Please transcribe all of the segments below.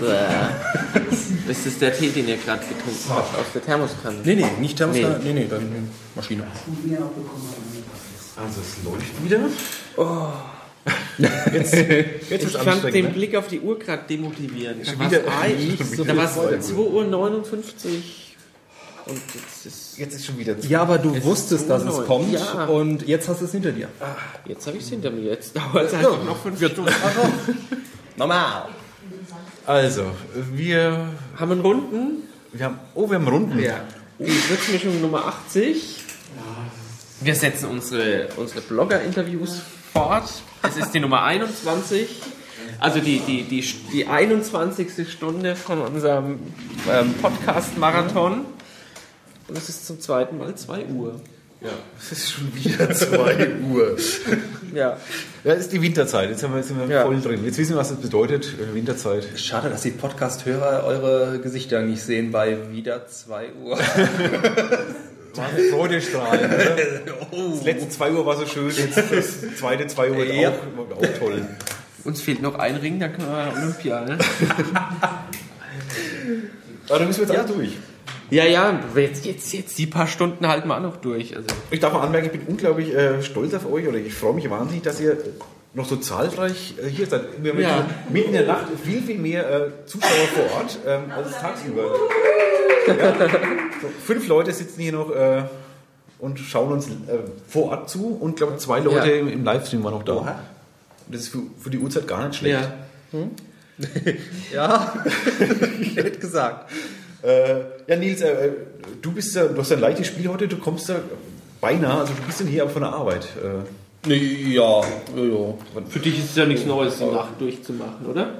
Bäh. Ist das der Tee, den ihr gerade getrunken habt aus der Thermoskanne? Nee, nee, nicht Thermoskanne. Nee, nee, dann Maschine. Also es läuft wieder. Jetzt, Jetzt ich fand den Blick auf die Uhr gerade demotivierend. Da war wieder- es schon da wieder war's zwei Uhr. 2 Uhr 59 und jetzt ist Jetzt ist schon wieder Ja, aber du ist wusstest, dass es kommt Ja. und jetzt hast du es hinter dir. jetzt habe ich es hinter mir. Jetzt dauert es einfach noch fünf Stunden. Normal. Also, wir, Haben einen Runden? wir haben. Oh, wir haben Runden. Die Sitzmischung Nummer 80. Wir setzen unsere, unsere Blogger-Interviews fort. Es ist die Nummer 21. Also die, die, die, die 21. Stunde von unserem ähm, Podcast-Marathon. Und es ist zum zweiten Mal 2 Uhr. Ja, es ist schon wieder 2 Uhr. Ja. Ja, es ist die Winterzeit. Jetzt sind wir, jetzt sind wir Ja. voll drin. Jetzt wissen wir, was das bedeutet. äh, Winterzeit. Schade, dass die Podcast-Hörer eure Gesichter nicht sehen bei wieder 2 Uhr. War eine Freudestrahl. oder? Das letzte 2 Uhr war so schön. Jetzt das zweite 2 Uhr wird Ja. auch, auch toll. Uns fehlt noch ein Ring, dann können wir Olympia. Ne? Aber dann müssen wir jetzt alle durch. Ja, ja, jetzt, jetzt, jetzt die paar Stunden halten wir auch noch durch. Also, Ich darf mal anmerken, ich bin unglaublich äh, stolz auf euch oder ich freue mich wahnsinnig, dass ihr noch so zahlreich äh, hier seid. Wir haben Ja. mitten in der Nacht viel, viel mehr äh, Zuschauer vor Ort ähm, als tagsüber. Ja, so, fünf Leute sitzen hier noch äh, und schauen uns äh, vor Ort zu und glaube zwei Leute Ja. im, im Livestream waren noch da. Oha. Das ist für, für die Uhrzeit gar nicht schlecht. ja. Ja, ich hätte gesagt. Äh, ja, Nils, äh, du bist ja, du hast ja ein leichtes Spiel heute, du kommst ja beinahe, also du bist dann hier aber von der Arbeit. Äh, Nee, ja, ja. Für dich ist es ja nichts Neues, die Nacht durchzumachen, oder?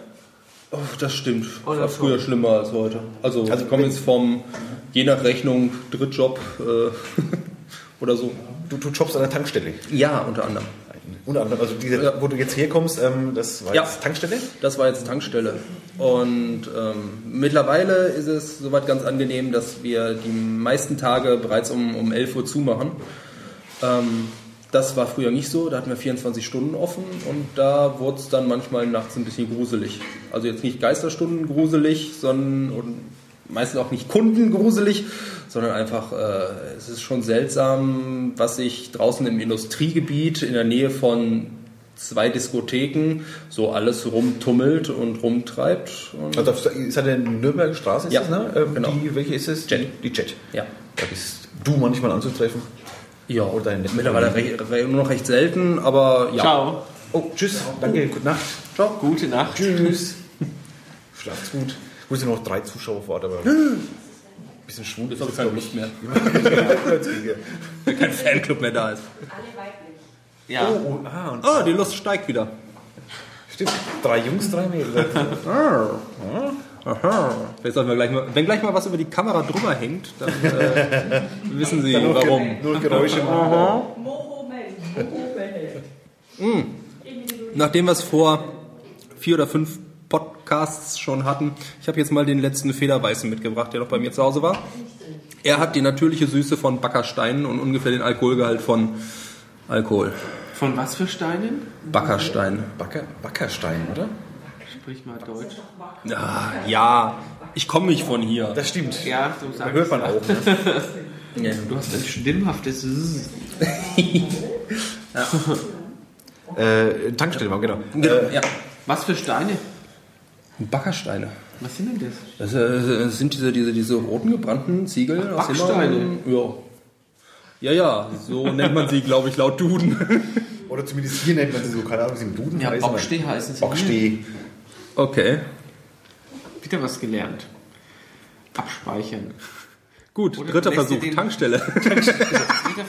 Oh, das stimmt. Oder War früher schlimmer als heute. Also, Also ich komme jetzt vom, je nach Rechnung, Drittjob äh, oder so. du, du jobbst an der Tankstelle. Ja, unter anderem. Unter anderem, also diese, wo du jetzt herkommst, ähm, das war Ja. jetzt Tankstelle? Das war jetzt Tankstelle. Und ähm, mittlerweile ist es soweit ganz angenehm, dass wir die meisten Tage bereits um, um 11 Uhr zumachen. Ähm, das war früher nicht so, da hatten wir 24 Stunden offen und da wurde es dann manchmal nachts ein bisschen gruselig. Also jetzt nicht Geisterstunden gruselig, sondern meistens auch nicht Kunden gruselig, sondern einfach, äh, es ist schon seltsam, was sich draußen im Industriegebiet in der Nähe von zwei Diskotheken so alles rumtummelt und rumtreibt. Und Also das ist halt eine Nürnberger Straße, ist Ja, das, ne? Ähm, genau. Die, welche ist es? Jet. Die Jet. ja. Da bist du manchmal anzutreffen. Ja, Oder deine mittlerweile nur noch recht selten, aber ja. Ciao. Oh, tschüss, danke, gute Nacht. Ciao. Gute Nacht. Tschüss. Schlaft's gut. Ich muss ja noch drei Zuschauer vor Ort, aber bisschen schwul ist Das das, glaube ich ich. nicht mehr. Wenn kein Fanclub mehr da ist. Ja. Oh, oh, ah, und Ah, die Lust steigt wieder. stimmt. Drei Jungs, drei Mädels. Aha. Vielleicht sollten wir gleich mal, wenn gleich mal was über die Kamera drüber hängt, dann äh, wissen Sie Nur warum. Ge- Nur Geräusche machen. Nachdem wir es vor vier oder fünf Podcasts schon hatten, ich habe jetzt mal den letzten Federweißen mitgebracht, der noch bei mir zu Hause war. Er hat die natürliche Süße von Backersteinen und ungefähr den Alkoholgehalt von Alkohol. Von was für Steinen? Backerstein. Backer, Backerstein, oder? Sprich mal Deutsch. Ja, ja, ich komme nicht von hier. Das stimmt. Ja, so sagt Hört man auch. Ne? Ja. Du hast ein stimmhaftes Zzz. Äh, Tankstelle war, genau. ja. Was für Steine? Backersteine. Was sind denn das? Das, äh, das sind diese, diese, diese roten gebrannten Ziegel aus Backsteine. Ja. Ja, ja, so nennt man sie, glaube ich, laut Duden. Oder zumindest hier nennt man sie so, keine Ahnung, wie sie im Duden Ja, heißen. Bocksteh heißen sie. Bocksteh. Okay. Wieder was gelernt. Abspeichern. Gut, Oder dritter Versuch, den- Tankstelle.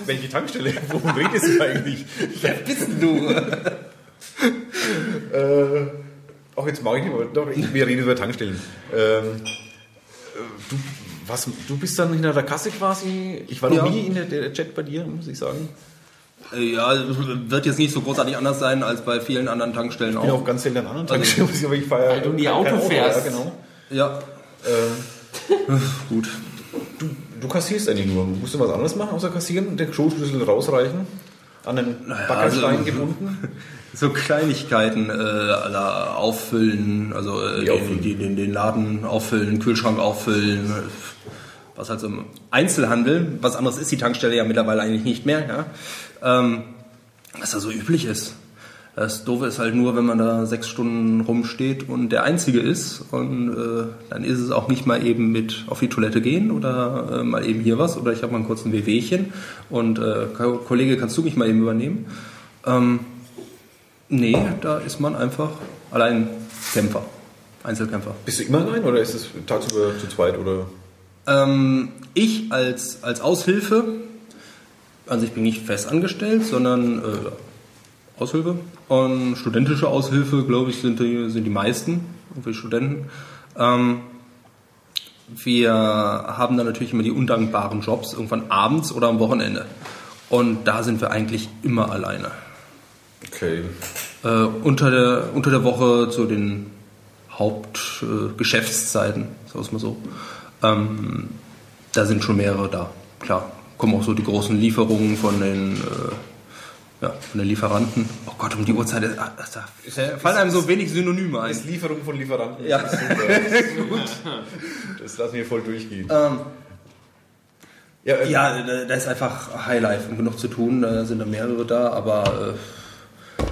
Welche Tankstelle? Worum redest du eigentlich? Wer bist du? Äh, auch jetzt mag ich nicht, aber doch, ich, wir reden über Tankstellen. Ähm, äh, du, was, du bist dann hinter der Kasse quasi. Ich war noch Ja. nie in der, der Chat bei dir, muss ich sagen. Ja, wird jetzt nicht so großartig anders sein als bei vielen anderen Tankstellen Ich bin auch. auch ganz selten an anderen Tankstellen, muss ich aber ich fahre Weil du nie Auto fährst. Ja, genau. Ja, Äh, gut. du, du kassierst eigentlich nur. Musst du was anderes machen außer kassieren und den Kloschlüssel rausreichen? An den Backerstein also- gebunden? So Kleinigkeiten äh, aller auffüllen, also äh, den, auffüllen? die, den, den Laden auffüllen, Kühlschrank auffüllen, äh, was halt so im Einzelhandel, was anderes ist die Tankstelle ja mittlerweile eigentlich nicht mehr, ja. Ähm, was da so üblich ist. Das Doofe ist halt nur, wenn man da sechs Stunden rumsteht und der Einzige ist und äh, dann ist es auch nicht mal eben mit auf die Toilette gehen oder äh, mal eben hier was oder ich habe mal einen kurzen Wehwehchen und äh, Ko- Kollege, kannst du mich mal eben übernehmen? Ähm, nee, da ist man einfach allein Kämpfer, Einzelkämpfer. Bist du immer allein oder ist es tagsüber zu zweit oder? Ähm, ich als, als Aushilfe, also ich bin nicht fest angestellt, sondern äh, Aushilfe. Und studentische Aushilfe, glaube ich, sind die, sind die meisten, irgendwie Studenten. Ähm, wir haben dann natürlich immer die undankbaren Jobs, irgendwann abends oder am Wochenende. Und da sind wir eigentlich immer alleine. Okay. Äh, unter, der, unter der Woche zu den Hauptgeschäftszeiten, äh, sagen wir es mal so. Ähm, da sind schon mehrere da. Klar, kommen auch so die großen Lieferungen von den, äh, ja, von den Lieferanten. Oh Gott, um die Uhrzeit, äh, da da fallen einem so wenig Synonyme ein. Ist Lieferung von Lieferanten. Ja. Das ist super. Gut. Das lassen wir voll durchgehen. Ähm, Ja, ähm, ja, da, ist einfach Highlife und genug zu tun, da sind da mehrere da, aber äh,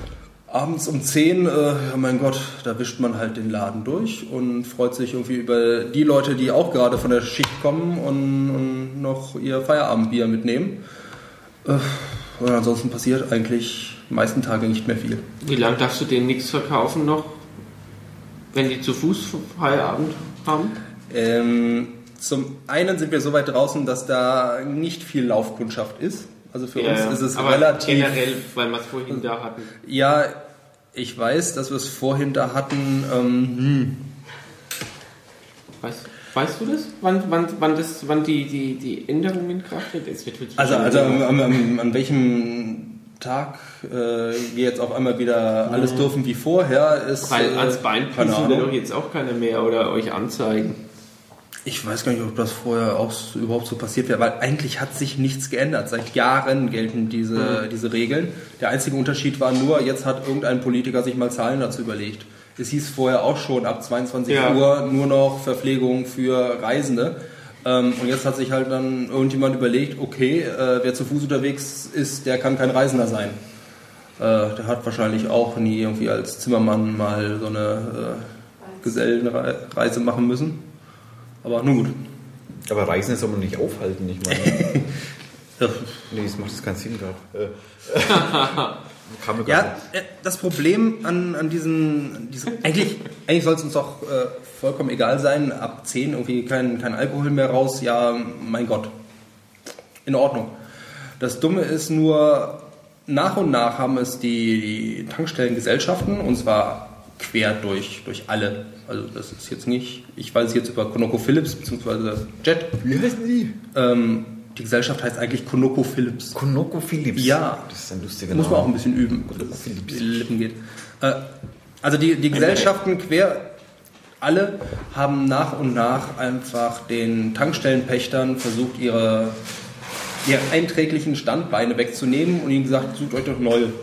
abends um 10, äh, mein Gott, da wischt man halt den Laden durch und freut sich irgendwie über die Leute, die auch gerade von der Schicht kommen und, und noch ihr Feierabendbier mitnehmen. Äh, und ansonsten passiert eigentlich die meisten Tage nicht mehr viel. Wie lange darfst du denen nichts verkaufen noch? Wenn die zu Fuß Feierabend haben? Ähm, zum einen sind wir so weit draußen, dass da nicht viel Laufkundschaft ist. Also für uns ist es aber relativ generell, weil wir es vorhin da hatten. Ja, ich weiß, dass wir es vorhin da hatten. Ähm, hm. Weißt, weißt du das? Wann, wann, wann, das, wann die, die, die Änderung in Kraft tritt? Also, also an, an, an welchem Tag äh, wir jetzt auf einmal wieder alles dürfen wie vorher ist. Weil äh, ans Bein pissen will doch jetzt auch keiner mehr oder euch anzeigen. Ich weiß gar nicht, ob das vorher auch überhaupt so passiert wäre, weil eigentlich hat sich nichts geändert. Seit Jahren gelten diese, diese Regeln. Der einzige Unterschied war nur, jetzt hat irgendein Politiker sich mal Zahlen dazu überlegt. Es hieß vorher auch schon ab 22 Ja. Uhr nur noch Verpflegung für Reisende. Ähm, und jetzt hat sich halt dann irgendjemand überlegt, okay, äh, wer zu Fuß unterwegs ist, der kann kein Reisender sein. Äh, der hat wahrscheinlich auch nie irgendwie als Zimmermann mal so eine äh, Gesellenreise machen müssen. Aber nun gut. Aber Reisen soll man nicht aufhalten, ich meine. Nee, das macht jetzt keinen Sinn gerade. Kam mir Ja, äh, das Problem an, an diesen, diesen eigentlich, eigentlich soll es uns doch äh, vollkommen egal sein, ab 10 irgendwie kein, kein Alkohol mehr raus, ja, mein Gott, in Ordnung. Das Dumme ist nur, nach und nach haben es die, die Tankstellengesellschaften, und zwar quer durch, durch alle, also das ist jetzt nicht, ich weiß jetzt über ConocoPhillips bzw. Jet, Wie heißen die? ähm, die Gesellschaft heißt eigentlich ConocoPhillips. Konoko Philips. Ja. Das ist ein lustiger Muss man auch ein bisschen üben, dass die Lippen geht. Äh, also die, die Gesellschaften quer alle haben nach und nach einfach den Tankstellenpächtern versucht, ihre, ihre einträglichen Standbeine wegzunehmen und ihnen gesagt, sucht euch doch neue.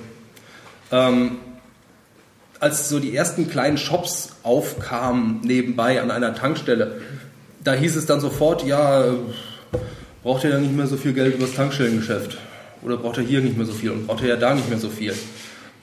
Ähm, als so die ersten kleinen Shops aufkamen nebenbei an einer Tankstelle, da hieß es dann sofort, ja, braucht ihr ja nicht mehr so viel Geld übers Tankstellengeschäft. Oder braucht ihr hier nicht mehr so viel und braucht ihr ja da nicht mehr so viel.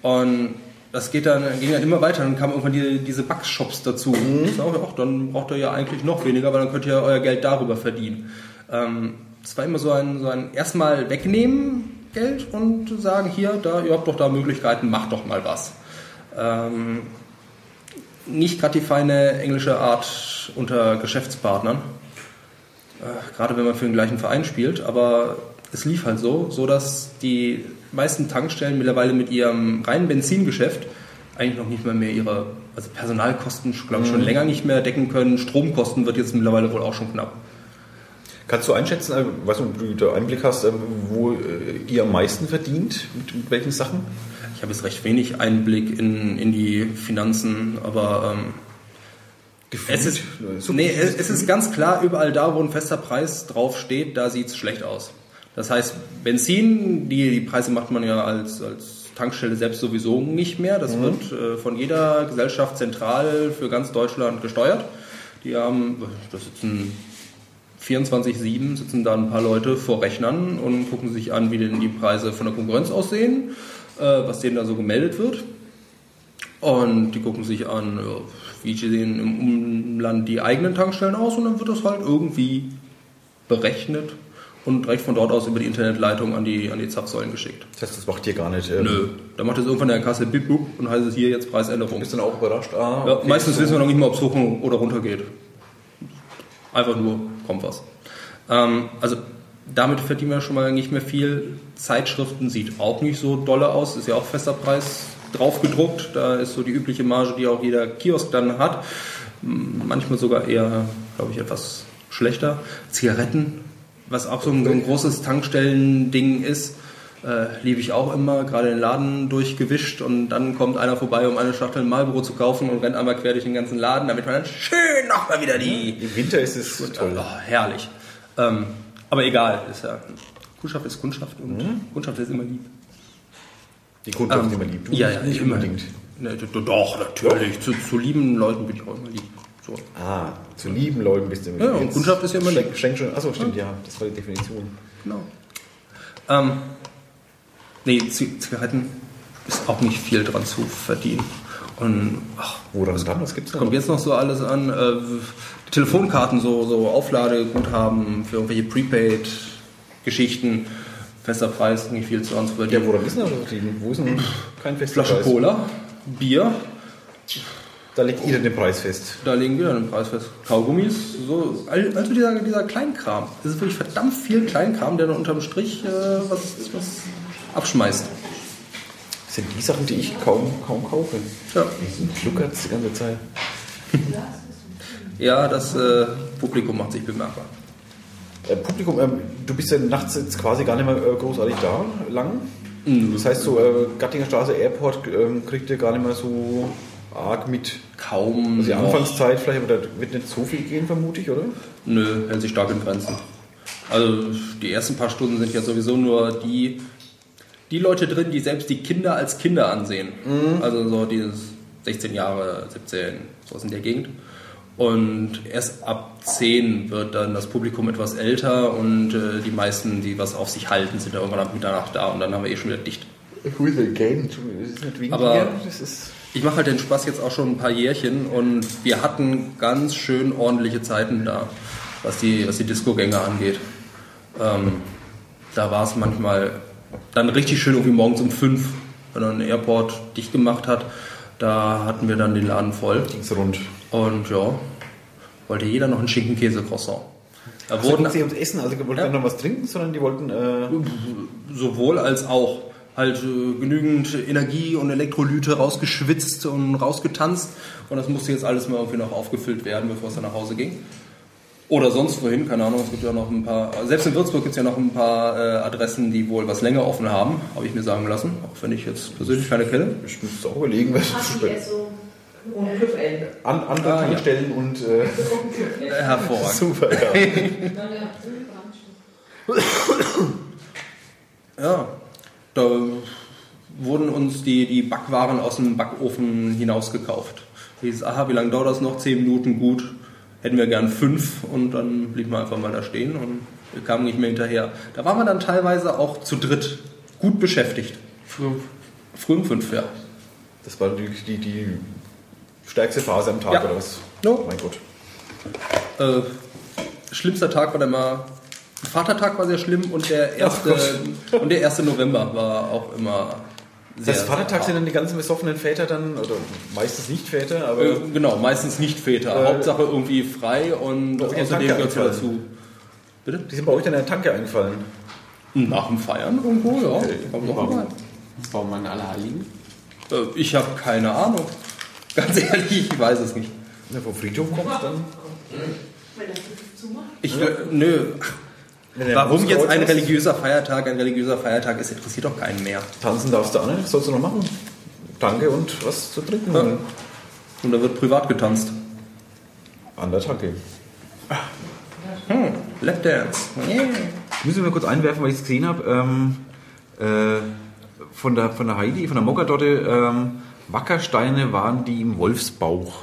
Und das geht dann, ging dann immer weiter. Dann kamen irgendwann die, diese Backshops dazu. Ich sage, ach, dann braucht ihr ja eigentlich noch weniger, weil dann könnt ihr ja euer Geld darüber verdienen. Ähm, das war immer so ein, so ein erstmal wegnehmen Geld und sagen, hier, da, ihr habt doch da Möglichkeiten, macht doch mal was. Ähm, nicht gerade die feine englische Art unter Geschäftspartnern. Äh, gerade wenn man für den gleichen Verein spielt, aber es lief halt so, so dass die meisten Tankstellen mittlerweile mit ihrem reinen Benzingeschäft eigentlich noch nicht mal mehr ihre also Personalkosten, glaube ich, schon länger nicht mehr decken können. Stromkosten wird jetzt mittlerweile wohl auch schon knapp. Kannst du einschätzen, äh, was du da Einblick hast, äh, wo ihr am meisten verdient? Mit, mit welchen Sachen? Ich habe jetzt recht wenig Einblick in, in die Finanzen, aber ähm, es ist, nee, es, es ist ganz klar, überall da, wo ein fester Preis drauf steht, da sieht es schlecht aus. Das heißt, Benzin, die, die Preise macht man ja als, als Tankstelle selbst sowieso nicht mehr. Das wird äh, von jeder Gesellschaft zentral für ganz Deutschland gesteuert. Die haben, das sitzen 24-7, sitzen da ein paar Leute vor Rechnern und gucken sich an, wie denn die Preise von der Konkurrenz aussehen, äh, was denen da so gemeldet wird. Und die gucken sich an, ja, wie sehen im Umland die eigenen Tankstellen aus und dann wird das halt irgendwie berechnet und direkt von dort aus über die Internetleitung an die, an die Zapfsäulen geschickt. Das heißt, das macht ihr gar nicht. Ähm, Nö, da macht es irgendwann der Kasse bip bup und heißt es hier jetzt Preisänderung. Bist du dann auch überrascht? Ah, Ja, okay, meistens so. wissen wir noch nicht mal, ob es hoch oder runter geht. Einfach nur, kommt was. Ähm, also damit verdienen wir schon mal nicht mehr viel. Zeitschriften sieht auch nicht so dolle aus, ist ja auch fester Preis drauf gedruckt. Da ist so die übliche Marge, die auch jeder Kiosk dann hat. Manchmal sogar eher, glaube ich, etwas schlechter. Zigaretten, was auch so ein, so ein großes Tankstellen-Ding ist, äh, liebe ich auch immer, gerade den Laden durchgewischt und dann kommt einer vorbei, um eine Schachtel Marlboro zu kaufen und rennt einmal quer durch den ganzen Laden, damit man dann schön nochmal wieder die... Im Winter ist es toll. Oh, herrlich. Ähm, aber egal, ist ja, Kundschaft ist Kundschaft und Mhm. Kundschaft ist immer lieb. Die Kundschaft Ähm, immer lieb. Du ja, ja, nicht immer. unbedingt. Ne, doch, natürlich. Zu, zu lieben Leuten bin ich auch immer lieb. So. Ah, zu lieben Leuten bist du immer Ja, lieb. und Kundschaft ist ja immer Schenk, Schenk schon. Achso, stimmt, ja. Das war die Definition. Genau. Ähm, nee, Zigaretten ist auch nicht viel dran zu verdienen. Und ach, Woran dann? Was gibt's da? kommt jetzt noch so alles an? Äh, die Telefonkarten, so, so Aufladeguthaben für irgendwelche Prepaid-Geschichten. Fester Preis, nicht viel zu Ja, verdienen. woran ist denn das? Wo ist denn kein fester Flasche Preis? Cola, Bier, Da legt ihr den Preis fest. da legen wir dann den Preis fest. Kaugummis, so, also dieser, dieser Kleinkram. Das ist wirklich verdammt viel Kleinkram, der dann unterm Strich äh, was, was abschmeißt. Das sind die Sachen, die ich kaum, kaum kaufe. Ja. Schluckert die ganze Zeit. Ja, das äh, Publikum macht sich bemerkbar. Äh, Publikum, ähm, du bist ja nachts jetzt quasi gar nicht mehr äh, großartig da, lang. Das heißt, so äh, Gattinger Straße Airport ähm, kriegt ihr gar nicht mehr so arg mit. Kaum. Also die. Anfangszeit vielleicht, aber da wird nicht so viel gehen, vermute ich, oder? Nö, hält sich stark in Grenzen. Also die ersten paar Stunden sind ja sowieso nur die, die Leute drin, die selbst die Kinder als Kinder ansehen. Also so dieses 16 Jahre, 17, sowas in der Gegend. Und erst ab 10 wird dann das Publikum etwas älter und äh, die meisten, die was auf sich halten, sind ja irgendwann ab Mitternacht da und dann haben wir eh schon wieder dicht. Who is again? Das ist nicht weniger. Aber- Ich mache halt den Spaß jetzt auch schon ein paar Jährchen und wir hatten ganz schön ordentliche Zeiten da, was die, was die Disco-Gänge angeht. Ähm, da war es manchmal dann richtig schön irgendwie morgens um fünf, wenn dann ein Airport dicht gemacht hat. Da hatten wir dann den Laden voll ging's rund. Und ja, wollte jeder noch ein Schinken-Käse-Croissant. Da Also wurden sie ums Essen, also die wollten Ja. noch was trinken, sondern die wollten. Äh, sowohl als auch halt äh, genügend Energie und Elektrolyte rausgeschwitzt und rausgetanzt und das musste jetzt alles mal irgendwie noch aufgefüllt werden, bevor es dann nach Hause ging. Oder sonst wohin, keine Ahnung, es gibt ja noch ein paar, selbst in Würzburg gibt es ja noch ein paar äh, Adressen, die wohl was länger offen haben, habe ich mir sagen lassen, auch wenn ich jetzt persönlich keine kenne. ich muss auch überlegen, was Esso. Und Hüpfende. an, andere Ah, ja. Tankstellen und. Äh, Hervorragend. super, ja. Ja, da wurden uns die, die Backwaren aus dem Backofen hinausgekauft. Hieß, aha, wie lange dauert das noch? Zehn Minuten, gut. Hätten wir gern fünf und dann blieb man einfach mal da stehen und wir kamen nicht mehr hinterher. Da waren wir dann teilweise auch zu dritt gut beschäftigt. Früh, um fünf, ja. Das war natürlich die, die stärkste Phase am Tag, Ja. oder was? No. Mein Gott. Äh, schlimmster Tag war dann mal, Vatertag war sehr schlimm und der erste, und der 1. November war auch immer sehr, Das Vatertag sind dann die ganzen besoffenen Väter dann, oder meistens nicht Väter, aber Äh, genau, meistens nicht Väter. Äh, Hauptsache irgendwie frei und außerdem gehört eingefallen. dazu. Bitte? die sind bei euch dann in der Tanke eingefallen. Nach dem Feiern irgendwo, ja. Okay. Warum? Warum an Allerheiligen? Äh, Ich habe keine Ahnung. Ganz ehrlich, ich weiß es nicht. Du vom Friedhof kommst, dann. Wenn das zumacht. Ich, äh, nö. Warum jetzt ein religiöser Feiertag ein religiöser Feiertag ist, interessiert doch keinen mehr. Tanzen darfst du auch nicht, was sollst du noch machen? Danke und was zu trinken. Ja. Und da wird privat getanzt. An der Tanke. Hm, Lapdance. Yeah. Müssen wir kurz einwerfen, weil ich es gesehen habe. Ähm, äh, von, der, von der Heidi, von der Mokkadotte, ähm, Wackersteine waren die im Wolfsbauch.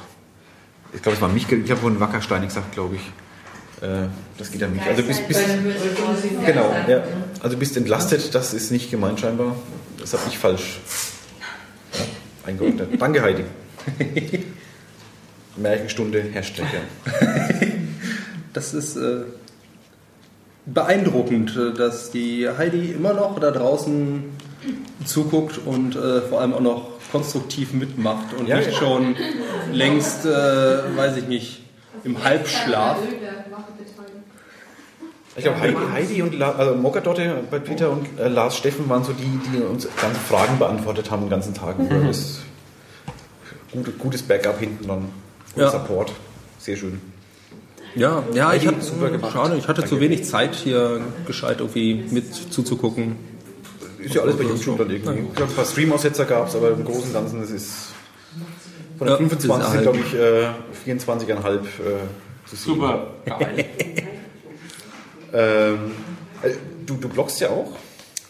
Ich glaube, es war mich, ich habe von Wackersteine gesagt, glaube ich. Äh, das geht an mich. Also bis, bis, genau, ja. Also bist entlastet, das ist nicht gemeint scheinbar. Das habe ich falsch ja, eingeordnet. Danke, Heidi. Märchenstunde Hashtag. Das ist äh, beeindruckend, äh, dass die Heidi immer noch da draußen zuguckt und äh, vor allem auch noch konstruktiv mitmacht und Ja, nicht ja. schon längst, äh, weiß ich nicht, im Halbschlaf. Ich glaube, Heidi, Heidi und La, also Mokkadotte bei Peter und äh, Lars Steffen waren so die, die uns ganze Fragen beantwortet haben den ganzen Tag über. Das gute, gutes Backup hinten dann. Und Ja. Support. Sehr schön. Ja, ja, ich Heidi, hatte, super gemacht. schade, ich hatte zu Danke. wenig Zeit hier gescheit irgendwie mit zuzugucken. Ist ja alles bei YouTube dann irgendwie. Ich glaube, ein paar Stream-Aussetzer gab es, aber im Großen und Ganzen, das ist von den Ja, 25 sind, glaube ich, äh, 24,5 äh, zu sehen. Super, geil. Ähm, äh, du, du bloggst ja auch.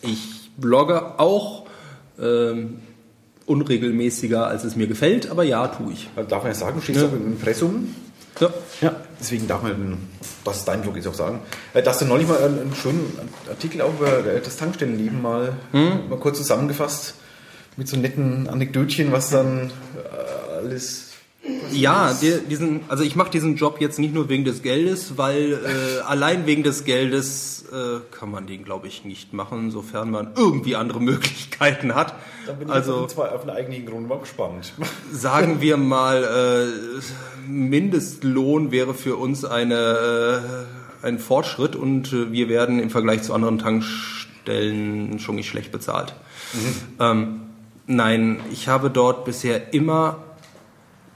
Ich blogge auch ähm, unregelmäßiger, als es mir gefällt, aber ja, tue ich. Darf man ja sagen, du stehst Ja. auch im Impressum. Ja. Ja, deswegen darf man, dass es dein Blog ist, auch sagen. Äh, Dass du neulich mal einen, einen schönen Artikel auch über äh, das Tankstellenleben mal, Hm? mal kurz zusammengefasst mit so netten Anekdötchen, was dann äh, alles. Ja, die, diesen, also ich mache diesen Job jetzt nicht nur wegen des Geldes, weil äh, allein wegen des Geldes äh, kann man den, glaube ich, nicht machen, sofern man irgendwie andere Möglichkeiten hat. Da bin ich Also zwei auf den eigentlichen Grund mal gespannt. sagen wir mal, äh, Mindestlohn wäre für uns eine, äh, ein Fortschritt und äh, wir werden im Vergleich zu anderen Tankstellen schon nicht schlecht bezahlt. Ähm, nein, ich habe dort bisher immer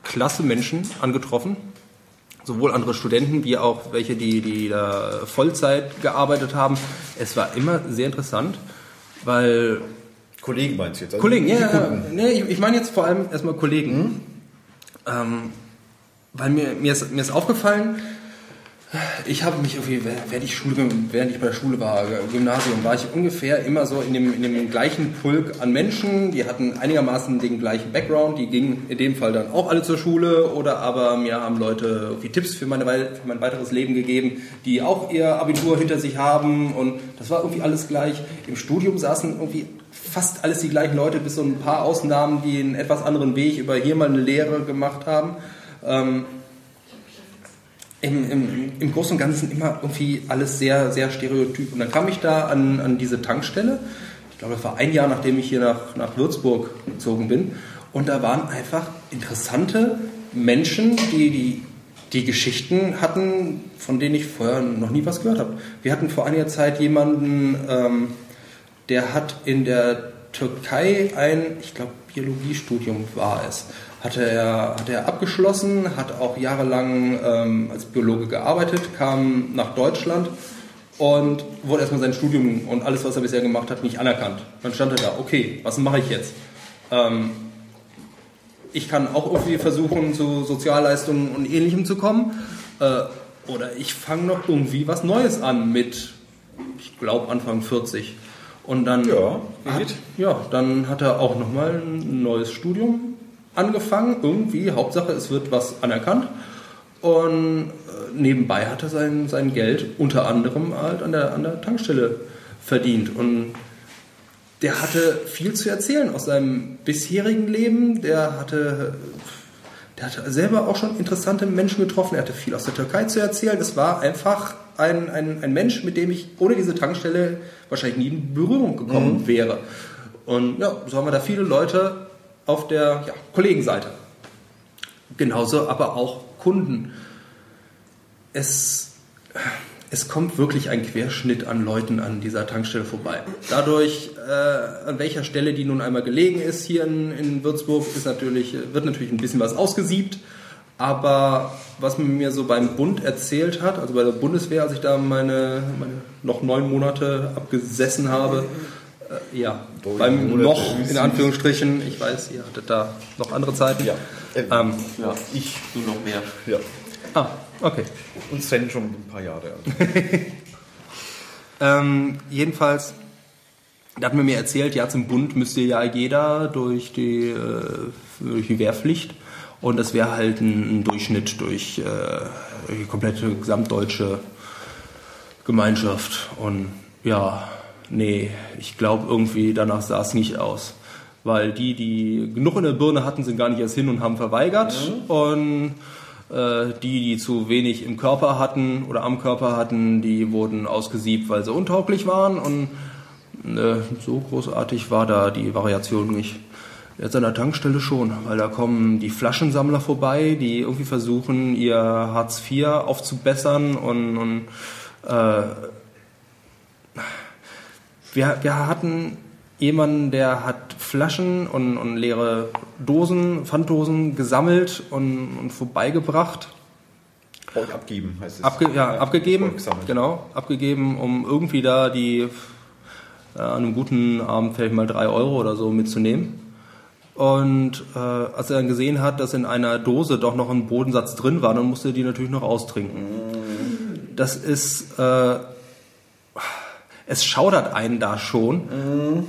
klasse Menschen angetroffen, sowohl andere Studenten wie auch welche, die, die da Vollzeit gearbeitet haben. Es war immer sehr interessant, weil Kollegen meinst du jetzt? Also Kollegen, ja, ja. Nee, ich, ich meine jetzt vor allem erstmal Kollegen. Ähm, weil mir, mir, ist, mir ist aufgefallen, ich habe mich irgendwie, während ich, Schule, während ich bei der Schule war, Gymnasium, war ich ungefähr immer so in dem, in dem gleichen Pulk an Menschen, die hatten einigermaßen den gleichen Background, die gingen in dem Fall dann auch alle zur Schule oder aber mir haben Leute irgendwie Tipps für, meine, für mein weiteres Leben gegeben, die auch ihr Abitur hinter sich haben und das war irgendwie alles gleich. Im Studium saßen irgendwie fast alles die gleichen Leute, bis so ein paar Ausnahmen, die einen etwas anderen Weg über hier mal eine Lehre gemacht haben. Ähm, im, im, im Großen und Ganzen immer irgendwie alles sehr, sehr stereotyp. Und dann kam ich da an, an diese Tankstelle. Ich glaube, das war ein Jahr, nachdem ich hier nach, nach Würzburg gezogen bin. Und da waren einfach interessante Menschen, die, die die Geschichten hatten, von denen ich vorher noch nie was gehört habe. Wir hatten vor einiger Zeit jemanden, ähm, der hat in der Türkei ein, ich glaube, Biologiestudium war es, hatte er, hatte er abgeschlossen, hat auch jahrelang ähm, als Biologe gearbeitet, kam nach Deutschland und wurde erstmal sein Studium und alles, was er bisher gemacht hat, nicht anerkannt. Dann stand er da, okay, was mache ich jetzt? Ähm, ich kann auch irgendwie versuchen, zu Sozialleistungen und Ähnlichem zu kommen. Äh, oder ich fange noch irgendwie was Neues an mit, ich glaube, Anfang 40. Und dann, Ja, hat, ja, dann hat er auch nochmal ein neues Studium angefangen. Irgendwie, Hauptsache, es wird was anerkannt. Und äh, nebenbei hat er sein, sein Geld unter anderem halt an der, an der Tankstelle verdient. Und der hatte viel zu erzählen aus seinem bisherigen Leben. Der hatte, der hatte selber auch schon interessante Menschen getroffen. Er hatte viel aus der Türkei zu erzählen. Es war einfach ein, ein, ein Mensch, mit dem ich ohne diese Tankstelle wahrscheinlich nie in Berührung gekommen wäre. Und ja, so haben wir da viele Leute auf der ja, Kollegenseite. Genauso aber auch Kunden. Es, es kommt wirklich ein Querschnitt an Leuten an dieser Tankstelle vorbei. Dadurch, äh, an welcher Stelle die nun einmal gelegen ist hier in, in Würzburg, ist natürlich, wird natürlich ein bisschen was ausgesiebt. Aber was man mir so beim Bund erzählt hat, also bei der Bundeswehr, als ich da meine, meine noch neun Monate abgesessen habe, äh, ja, Neun beim Monate, noch, in. Anführungsstrichen, ich weiß, ihr hattet da noch andere Zeiten. Ja. Äh, Ähm, Ja, ich, du noch mehr. ja. ah, okay. Uns trennen schon ein paar Jahre. Ähm, jedenfalls, da hat man mir erzählt, ja, zum Bund müsste ja jeder durch die, äh, durch die Wehrpflicht. Und das wäre halt ein, ein Durchschnitt durch äh, die komplette gesamtdeutsche Gemeinschaft. Und ja, nee, ich glaube irgendwie, danach sah es nicht aus. Weil die, die genug in der Birne hatten, sind gar nicht erst hin und haben verweigert. Und äh, die, die zu wenig im Körper hatten oder am Körper hatten, die wurden ausgesiebt, weil sie untauglich waren. Und äh, so großartig war da die Variation nicht. Jetzt an der Tankstelle schon, weil da kommen die Flaschensammler vorbei, die irgendwie versuchen, ihr Hartz IV aufzubessern und, und äh, wir, wir hatten jemanden, der hat Flaschen und, und leere Dosen, Pfanddosen gesammelt und, und vorbeigebracht. Und abgeben heißt es. Abge ja, abgegeben, genau, abgegeben, um irgendwie da die äh, an einem guten Abend vielleicht mal drei Euro oder so mitzunehmen. Und äh, als er dann gesehen hat, dass in einer Dose doch noch ein Bodensatz drin war, dann musste er die natürlich noch austrinken. Das ist, äh, es schaudert einen da schon,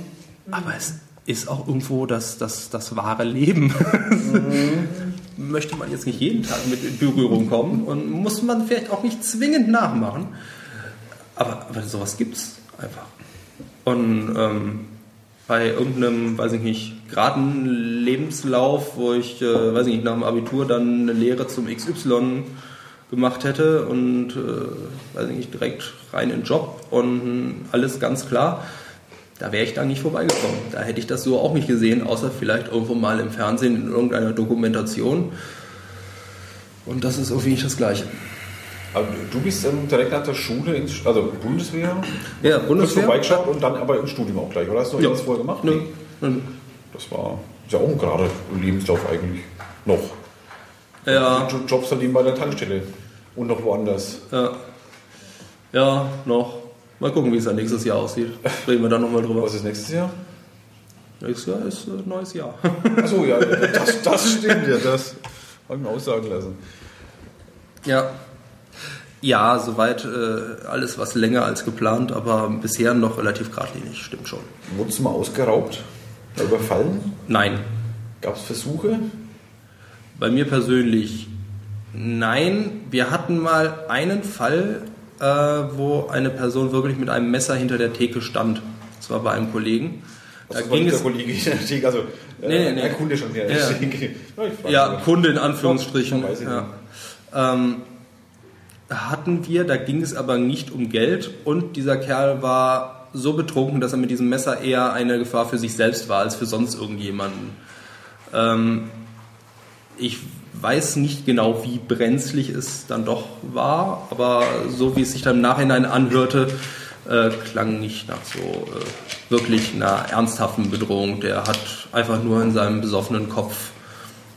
aber es ist auch irgendwo das, das, das wahre Leben. Möchte man jetzt nicht jeden Tag mit in Berührung kommen und muss man vielleicht auch nicht zwingend nachmachen. Aber, aber sowas gibt's einfach. Und ähm, bei irgendeinem, weiß ich nicht, geraden Lebenslauf, wo ich, äh, weiß ich nicht, nach dem Abitur dann eine Lehre zum XY gemacht hätte und, äh, weiß ich nicht, direkt rein in den Job und alles ganz klar, da wäre ich da nicht vorbeigekommen. Da hätte ich das so auch nicht gesehen, außer vielleicht irgendwo mal im Fernsehen in irgendeiner Dokumentation. Und das ist irgendwie nicht das Gleiche. Aber du bist ähm, direkt nach der Schule, ins, also Bundeswehr, Ja, Bundeswehr. vorbeigeschaut und dann aber im Studium auch gleich, oder? Hast du Ja. irgendwas vorher gemacht? Nö. Nö. Das war ist ja auch ein gerader Lebenslauf eigentlich. Noch. Ja, Jo- Jobs verdienen bei der Tankstelle. Und noch woanders. ja. Ja, noch. Mal gucken, wie es dann nächstes Jahr aussieht. Reden wir dann nochmal drüber. Was ist nächstes Jahr? Nächstes Jahr ist äh, neues Jahr. Achso, ja, das, das stimmt ja. Das habe ich mir aussagen lassen. Ja. Ja, soweit äh, alles was länger als geplant, aber bisher noch relativ geradlinig, stimmt schon. Wurdest du mal ausgeraubt? Überfallen? Nein. Gab es Versuche? Bei mir persönlich nein. Wir hatten mal einen Fall, äh, wo eine Person wirklich mit einem Messer hinter der Theke stand. Das war bei einem Kollegen. Da ging es der Kollege in der Theke, also äh, Nee, nee, nee. der Kunde schon hier. Ja. Ja. Kunde in Anführungsstrichen. Ja, Ja. Ähm, hatten wir, da ging es aber nicht um Geld und dieser Kerl war so betrunken, dass er mit diesem Messer eher eine Gefahr für sich selbst war als für sonst irgendjemanden. Ähm, ich weiß nicht genau, wie brenzlig es dann doch war, aber so wie es sich dann im Nachhinein anhörte, äh, klang nicht nach so äh, wirklich einer ernsthaften Bedrohung. Der hat einfach nur in seinem besoffenen Kopf,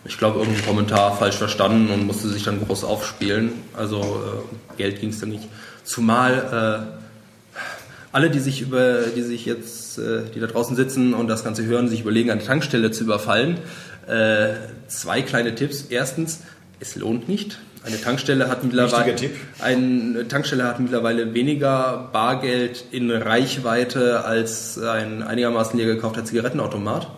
ich glaube, irgendeinen Kommentar falsch verstanden und musste sich dann groß aufspielen. Also äh, Geld ging es dann nicht. Zumal äh, alle, die sich über, die sich jetzt, äh, die da draußen sitzen und das Ganze hören, sich überlegen, eine Tankstelle zu überfallen. Äh, zwei kleine Tipps. Erstens, es lohnt nicht. Eine Tankstelle hat mittlerweile eine Tankstelle hat mittlerweile weniger Bargeld in Reichweite als ein einigermaßen leer gekaufter Zigarettenautomat.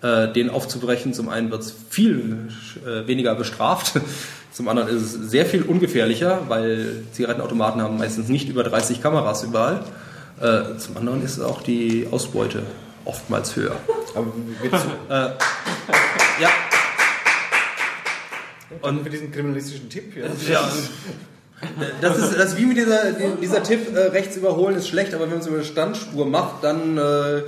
Äh, den aufzubrechen, zum einen wird es viel äh, weniger bestraft, zum anderen ist es sehr viel ungefährlicher, weil Zigarettenautomaten haben meistens nicht über 30 Kameras überall. Äh, zum anderen ist auch die Ausbeute oftmals höher. Aber du, Ja, und für diesen kriminalistischen Tipp? Ja. Ja. Das ist, das ist wie mit dieser, dieser Tipp, äh, rechts überholen ist schlecht, aber wenn man es über eine Standspur macht, dann äh,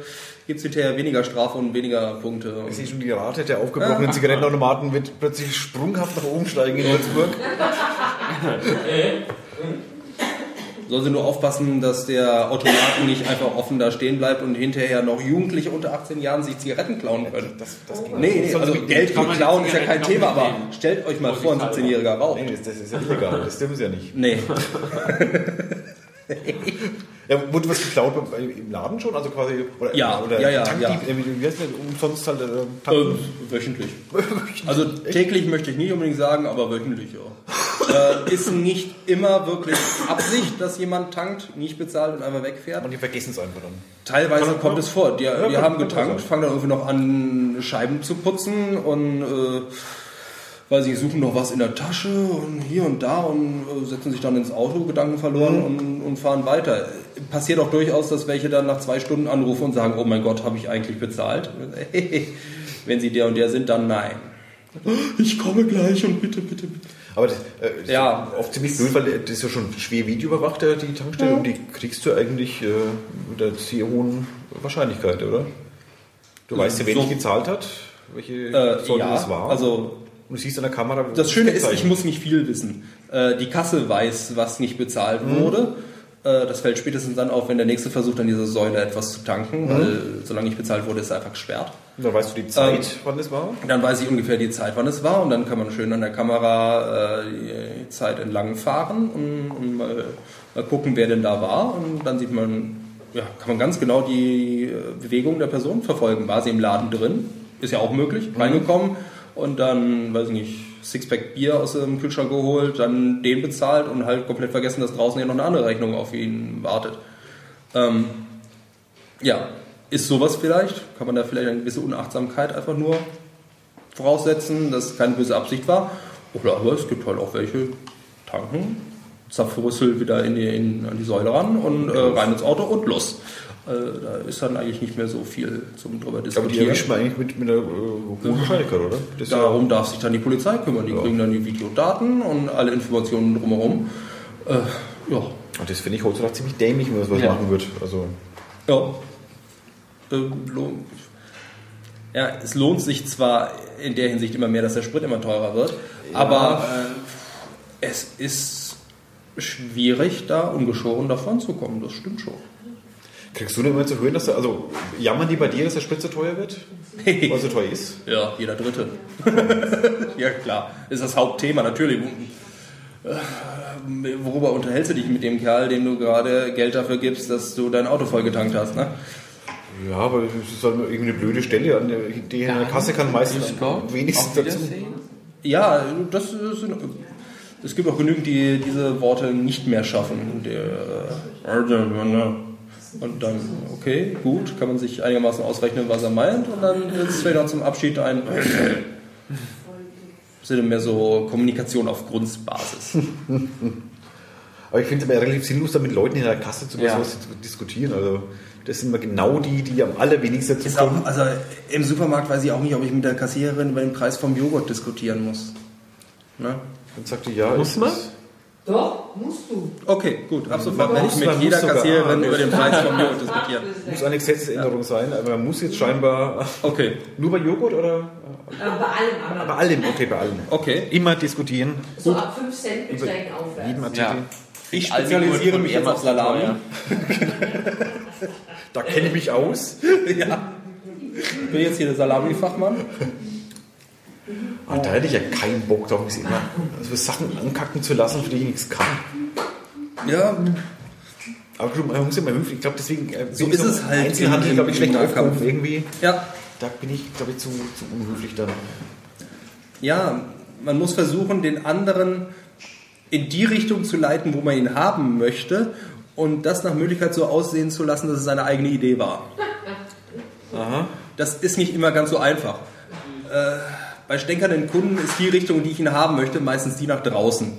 gibt es hinterher weniger Strafe und weniger Punkte. Ich sehe schon, die Rate der aufgebrochenen Zigarettenautomaten wird plötzlich sprunghaft nach oben steigen in Würzburg. Soll sie nur aufpassen, dass der Automaten nicht einfach offen da stehen bleibt und hinterher noch Jugendliche unter 18 Jahren sich Zigaretten klauen können. Das, das ging Nee, nee, also Geld für klauen ist ja kein Thema, aber stellt euch mal vor, ein 17-Jähriger raucht. Nee, das, das ist ja illegal, das sie ja nicht. Nee. Ja, wurde was geklaut beim- im Laden schon? Also quasi. Oder, Ja, oder ja, ja, Tankdieb, ja. äh, Wie heißt das? Umsonst halt. Äh, Äh, tanken? wöchentlich. Also täglich möchte ich nicht unbedingt sagen, aber wöchentlich, ja. äh, ist nicht immer wirklich Absicht, dass jemand tankt, nicht bezahlt und einfach wegfährt. Und die vergessen es einfach dann. Teilweise kommt es vor. Die, Ja, kann- haben getankt, fangen dann irgendwie noch an, Scheiben zu putzen und äh, weiß ich, suchen noch was in der Tasche und hier und da und äh, setzen sich dann ins Auto, Gedanken verloren Mhm. und, und fahren weiter. Passiert auch durchaus, dass welche dann nach zwei Stunden anrufen und sagen, oh mein Gott, habe ich eigentlich bezahlt? Wenn sie der und der sind, dann nein. Ich komme gleich und bitte, bitte, bitte. Aber das, äh, das Ja. ist oft ziemlich blöd, weil das ist ja schon schwer videoüberwacht, äh, die Tankstelle, und die kriegst du eigentlich äh, mit einer sehr hohen Wahrscheinlichkeit, oder? Du weißt ja, wer So- nicht gezahlt hat, welche Äh, Sorte ja, das war. also und du siehst an der Kamera. Das Schöne ist, ich muss nicht viel wissen. Äh, Die Kasse weiß, was nicht bezahlt Mhm. wurde. Äh, Das fällt spätestens dann auf, wenn der nächste versucht, an dieser Säule etwas zu tanken, Mhm. weil solange nicht bezahlt wurde, ist es einfach gesperrt. Und dann weißt du die Zeit, Ähm, wann das war. Dann weiß ich ungefähr die Zeit, wann es war und dann kann man schön an der Kamera äh, die Zeit entlang fahren und, und mal, mal gucken, wer denn da war und dann sieht man, ja, kann man ganz genau die äh, Bewegung der Person verfolgen. War sie im Laden drin? Ist ja auch möglich, reingekommen und dann, weiß ich nicht, Sixpack Bier aus dem Kühlschrank geholt, dann den bezahlt und halt komplett vergessen, dass draußen ja noch eine andere Rechnung auf ihn wartet. Ähm, ja, ist sowas vielleicht? Kann man da vielleicht eine gewisse Unachtsamkeit einfach nur voraussetzen, dass es keine böse Absicht war? Oder aber es gibt halt auch welche, tanken, Zapfrüssel wieder in die, in, an die Säule ran und äh, rein ins Auto und los. Äh, da ist dann eigentlich nicht mehr so viel zum drüber Aber die diskutieren. man eigentlich mit, mit einer äh, hohen Wahrscheinlichkeit, oder? Das ja- Darum darf sich dann die Polizei kümmern. Die kriegen dann die Videodaten und alle Informationen drumherum. Äh, ja, Und das finde ich heutzutage ziemlich dämlich, wenn man sowas Ja. machen wird. Also, Ja. Ähm, lohnt. Ja, es lohnt sich zwar in der Hinsicht immer mehr, dass der Sprit immer teurer wird, aber äh, es ist schwierig, da ungeschoren davon zu kommen. Das stimmt schon. Kriegst du denn immer zu hören, dass da, also jammern die bei dir, dass der Sprit so teuer wird? Weil so teuer ist? Ja, jeder Dritte. ja, klar. Ist das Hauptthema, natürlich. Äh, Worüber unterhältst du dich mit dem Kerl, dem du gerade Geld dafür gibst, dass du dein Auto vollgetankt hast, ne? Ja, aber es ist halt irgendwie eine blöde Stelle, an der, die in der Kasse kann meistens Grüß Gott. am wenigsten Auf dazu. Ja, das ist, es gibt auch genügend, die diese Worte nicht mehr schaffen. Der, und dann, okay, gut, kann man sich einigermaßen ausrechnen, was er meint. Und dann ist es vielleicht noch zum Abschied ein Sinne mehr so Kommunikation auf Grundbasis. Aber ich finde es immer relativ sinnlos, da mit Leuten in der Kasse zu, Ja. zu diskutieren. Also, das sind immer genau die, die am allerwenigsten dazu Ist kommen. auch, also im Supermarkt weiß ich auch nicht, ob ich mit der Kassiererin über den Preis vom Joghurt diskutieren muss. Ne? Dann sagt die, ja, Muss ist- man? Doch, musst du. Okay, gut. Ab sofort Man werde ich muss- mit jeder Kassiererin über den Preis vom Joghurt diskutieren. muss eine Gesetzesänderung sein, aber man muss jetzt scheinbar Okay, nur bei Joghurt oder Äh, bei allem anderen. bei allem, okay, bei allem. okay. Immer diskutieren, So ab 5 Cent steigen aufwärts. jeden Artikel. Ja. Ich spezialisiere mich jetzt auf Salami. Da kenne ich mich aus. Ja. Ich bin jetzt hier der Salami-Fachmann. Ah, da hätte ich ja keinen Bock drauf, mich immer also Sachen ankacken zu lassen, für die ich nichts kann. Ja, Aber gut, man muss immer höflich, ich glaube deswegen äh, So ist es halt Einzelhandel, glaube ich, schlecht aufgehoben irgendwie. ja. Da bin ich, glaube ich, zu, zu unhöflich dann. Ja, man muss versuchen, den anderen in die Richtung zu leiten, wo man ihn haben möchte und das nach Möglichkeit so aussehen zu lassen, dass es seine eigene Idee war. Aha. Das ist nicht immer ganz so einfach. Äh, bei stänkernden Kunden ist die Richtung, die ich ihn haben möchte, meistens die nach draußen.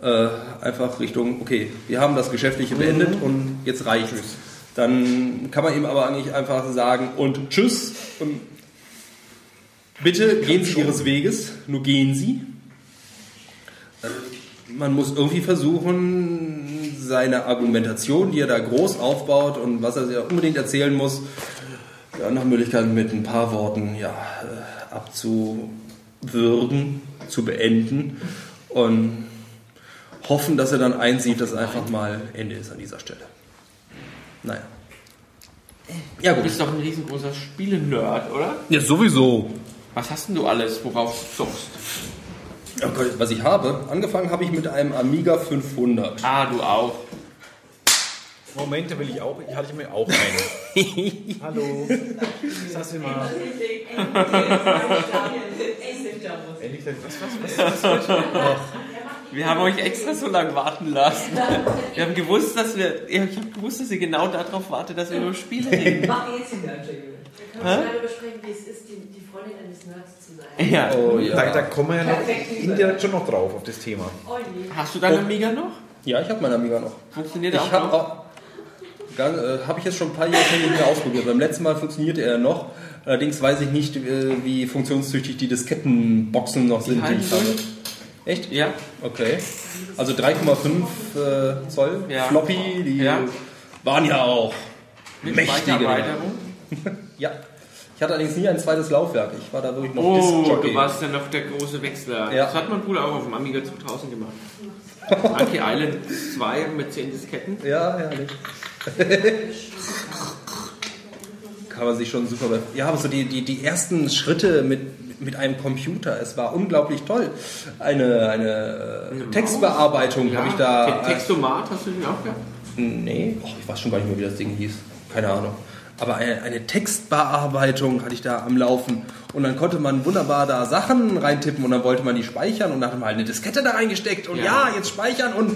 Äh, einfach Richtung, okay, wir haben das Geschäftliche beendet und jetzt reicht es. Dann kann man ihm aber eigentlich einfach sagen und tschüss und bitte gehen Sie Ihres Weges, nur gehen Sie. Äh, Man muss irgendwie versuchen, seine Argumentation, die er da groß aufbaut und was er sich unbedingt erzählen muss, ja, nach Möglichkeit mit ein paar Worten ja, äh, abzuwürgen, zu beenden und hoffen, dass er dann einsieht, dass einfach mal Ende ist an dieser Stelle. Naja. Ja, Du gut. bist doch ein riesengroßer Spiele-Nerd, oder? Ja, sowieso. Was hast denn du alles, worauf du zockst? Oh Gott, was ich habe, angefangen habe ich mit einem Amiga 500. Ah, du auch. Moment, da will ich auch. Ich hatte mir auch eine. Hallo. Sag's dir mal. Endlich, was, was, was, was? Wir haben euch extra so lange warten lassen. Wir haben gewusst, dass wir. Ich habe gewusst, dass ihr genau darauf wartet, dass wir über Spiele reden. Mach jetzt in der Jingle. Da kann man besprechen, wie es ist, die, die Freundin eines Nerds zu sein. Ja. Oh Da, ja. da kommen wir ja noch indirekt schon noch drauf auf das Thema. Oh. Hast du deinen Amiga noch? Ja, ich habe meinen Amiga noch. Funktioniert Ich auch noch? Äh, habe ich jetzt schon ein paar Jahre nicht mehr ausprobiert. Beim letzten Mal funktionierte er noch. Allerdings weiß ich nicht, äh, wie funktionstüchtig die Diskettenboxen noch sind. halten ich habe. Echt? Ja. Okay. Also 3,5 äh, Zoll Ja. Floppy, die Ja. waren ja auch Mit mächtige. Ja. Ich hatte allerdings nie ein zweites Laufwerk. Ich war da wirklich noch Oh, Disc-Jockey. du warst ja noch der große Wechsler. Ja. Das hat mein Bruder auch auf dem Amiga 2000 gemacht. Monkey Island 2 mit 10 Disketten. Ja, herrlich. Kann man sich schon super. Ja, aber so die, die, die ersten Schritte mit, mit einem Computer, es war unglaublich toll. Eine, eine äh, Textbearbeitung habe ich da. Te- Textomat hast du den auch gehabt? Nee, oh, ich weiß schon gar nicht mehr, wie das Ding hieß. Keine Ahnung. Aber eine, eine Textbearbeitung hatte ich da am Laufen. Und dann konnte man wunderbar da Sachen reintippen und dann wollte man die speichern und dann hat man halt eine Diskette da reingesteckt und ja, Ja. jetzt speichern und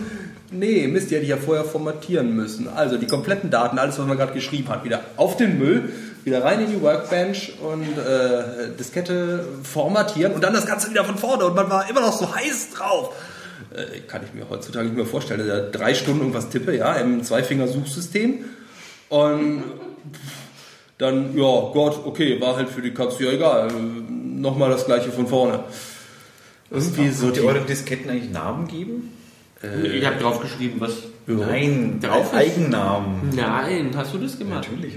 nee, Mist, die hätte ich ja vorher formatieren müssen. Also die kompletten Daten, alles, was man gerade geschrieben hat, wieder auf den Müll, wieder rein in die Workbench und äh, Diskette formatieren und dann das Ganze wieder von vorne und man war immer noch so heiß drauf. Äh, kann ich mir heutzutage nicht mehr vorstellen. dass ich da drei Stunden irgendwas tippe, ja, im Zweifinger-Suchsystem. Und dann, ja, Gott, okay, war halt für die Katze ja egal. Nochmal das gleiche von vorne. Irgendwie so Sollt die. ihr euren Disketten eigentlich Namen geben? Ich habe drauf geschrieben, was. Nein, Drauf ist- Eigennamen. Nein, hast du das gemacht? Natürlich.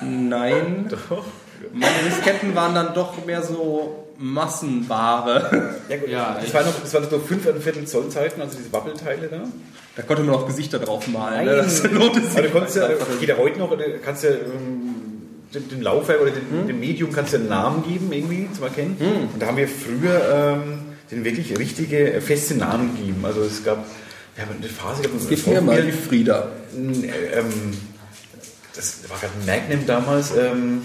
Nein. Doch. Meine Disketten waren dann doch mehr so Massenware. Ja, gut. Ja, das, ich- war noch, das waren so 5 Viertel Zoll Zeiten, also diese Wappelteile da. Da konnte man auch Gesichter drauf malen. Ne? Nein. Das lohnt es Aber du sich konntest ja, geht ja heute noch, kannst ja ähm, dem, dem Laufwerk oder dem, dem Medium kannst du einen Namen geben, irgendwie zum Erkennen. Und da haben wir früher ähm, den wirklich richtige, äh, feste Namen gegeben. Also es gab, ja, eine Phase, gab Gib mir mal die Frieda. ähm, das war gerade Magnum damals, ähm,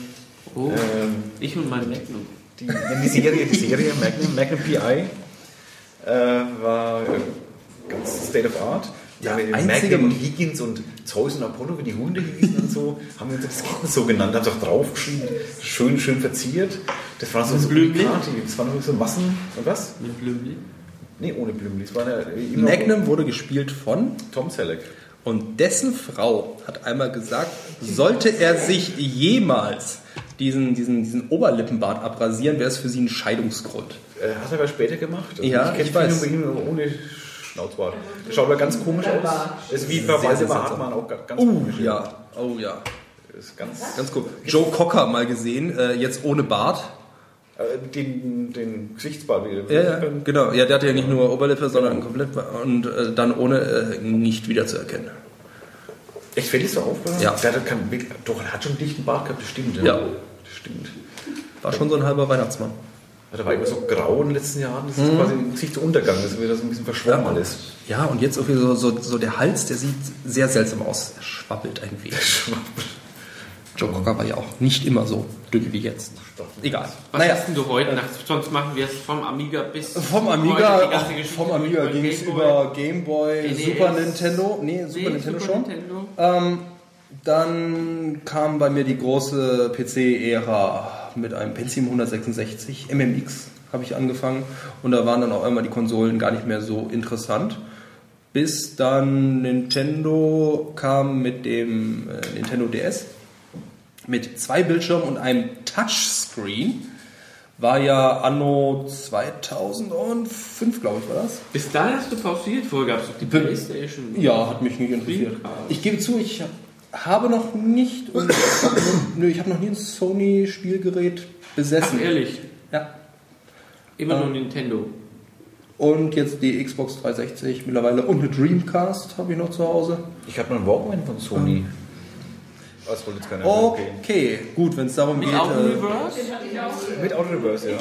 Oh, ähm, ich und mein Magnum. die, die Serie, die Serie Magnum, Magnum PI äh, war äh, ganz State of Art. Ja, Ja, einzige- Magnum und Higgins und Zeus und Apollo, wie die Hunde hießen und so, haben wir unsere Disketten so genannt, haben es auch draufgeschrieben, schön, schön verziert. Das waren so, so Blümli? Unikate, das waren so Massen, und was? Mit Blümli. Nee, ohne Blümli, das war ja Magnum wurde gespielt von Tom Selleck. Und dessen Frau hat einmal gesagt, sollte er sich jemals diesen, diesen, diesen Oberlippenbart abrasieren, wäre es für sie ein Scheidungsgrund. Äh, hat er aber später gemacht. Also Ja, ich ich weiß. ihn ohne Schnauzbart. Das schaut aber ganz komisch aus. Ist wie bei Waldemar seltsam. Hartmann auch ganz Oh komisch. ja, oh ja. Ist ganz, Ganz cool. Joe Cocker mal gesehen, äh, jetzt ohne Bart. äh, den, den Gesichtsbart wieder. Ja, ja, genau. Ja, der hatte ja nicht nur Oberlippe, sondern komplett und äh, dann ohne äh, nicht wiederzuerkennen. Echt, fällt dir so auf? Ja. Der hat keinen, doch, er hat schon einen dichten Bart gehabt, das stimmt. Ja. Das stimmt. War schon so ein halber Weihnachtsmann. Ja, Der war immer so grau in den letzten Jahren, das Mhm. ist quasi ein Gesichtsuntergang, das ist wieder so ein bisschen verschwommen alles. Ja, und jetzt irgendwie so, so, so der Hals, der sieht sehr seltsam aus. Er schwabbelt ein wenig. Joe Cocker war ja auch nicht immer so dünn wie jetzt. Egal. Was naja, hast denn du heute Nacht? Sonst machen wir es vom Amiga bis. vom Amiga, ach, vom Amiga ging es Game Boy. über Game Boy, NES. Super Nintendo. Nee, Super Nee, Nintendo Super schon. Nintendo. Ähm, dann kam bei mir die große PC-Ära mit einem Pentium 166, MMX habe ich angefangen und da waren dann auch einmal die Konsolen gar nicht mehr so interessant. Bis dann Nintendo kam mit dem äh, Nintendo DS mit zwei Bildschirmen und einem Touchscreen. War ja anno 2005, glaube ich, war das. Bis dahin hast du pausiert. Vorher gab es doch die Playstation. Ja, hat mich nicht interessiert. Ich gebe zu, ich habe noch nicht, und, nö, ich habe noch nie ein Sony-Spielgerät Ach, besessen. ehrlich. Ja. Immer nur Ähm, Nintendo. Und jetzt die Xbox 360 mittlerweile und eine Dreamcast habe ich noch zu Hause. Ich habe noch einen Walkman von Sony. Das wollte jetzt keiner. Okay, gut, wenn es darum geht. Auto Äh, Reverse? Mit Auto Reverse, ja.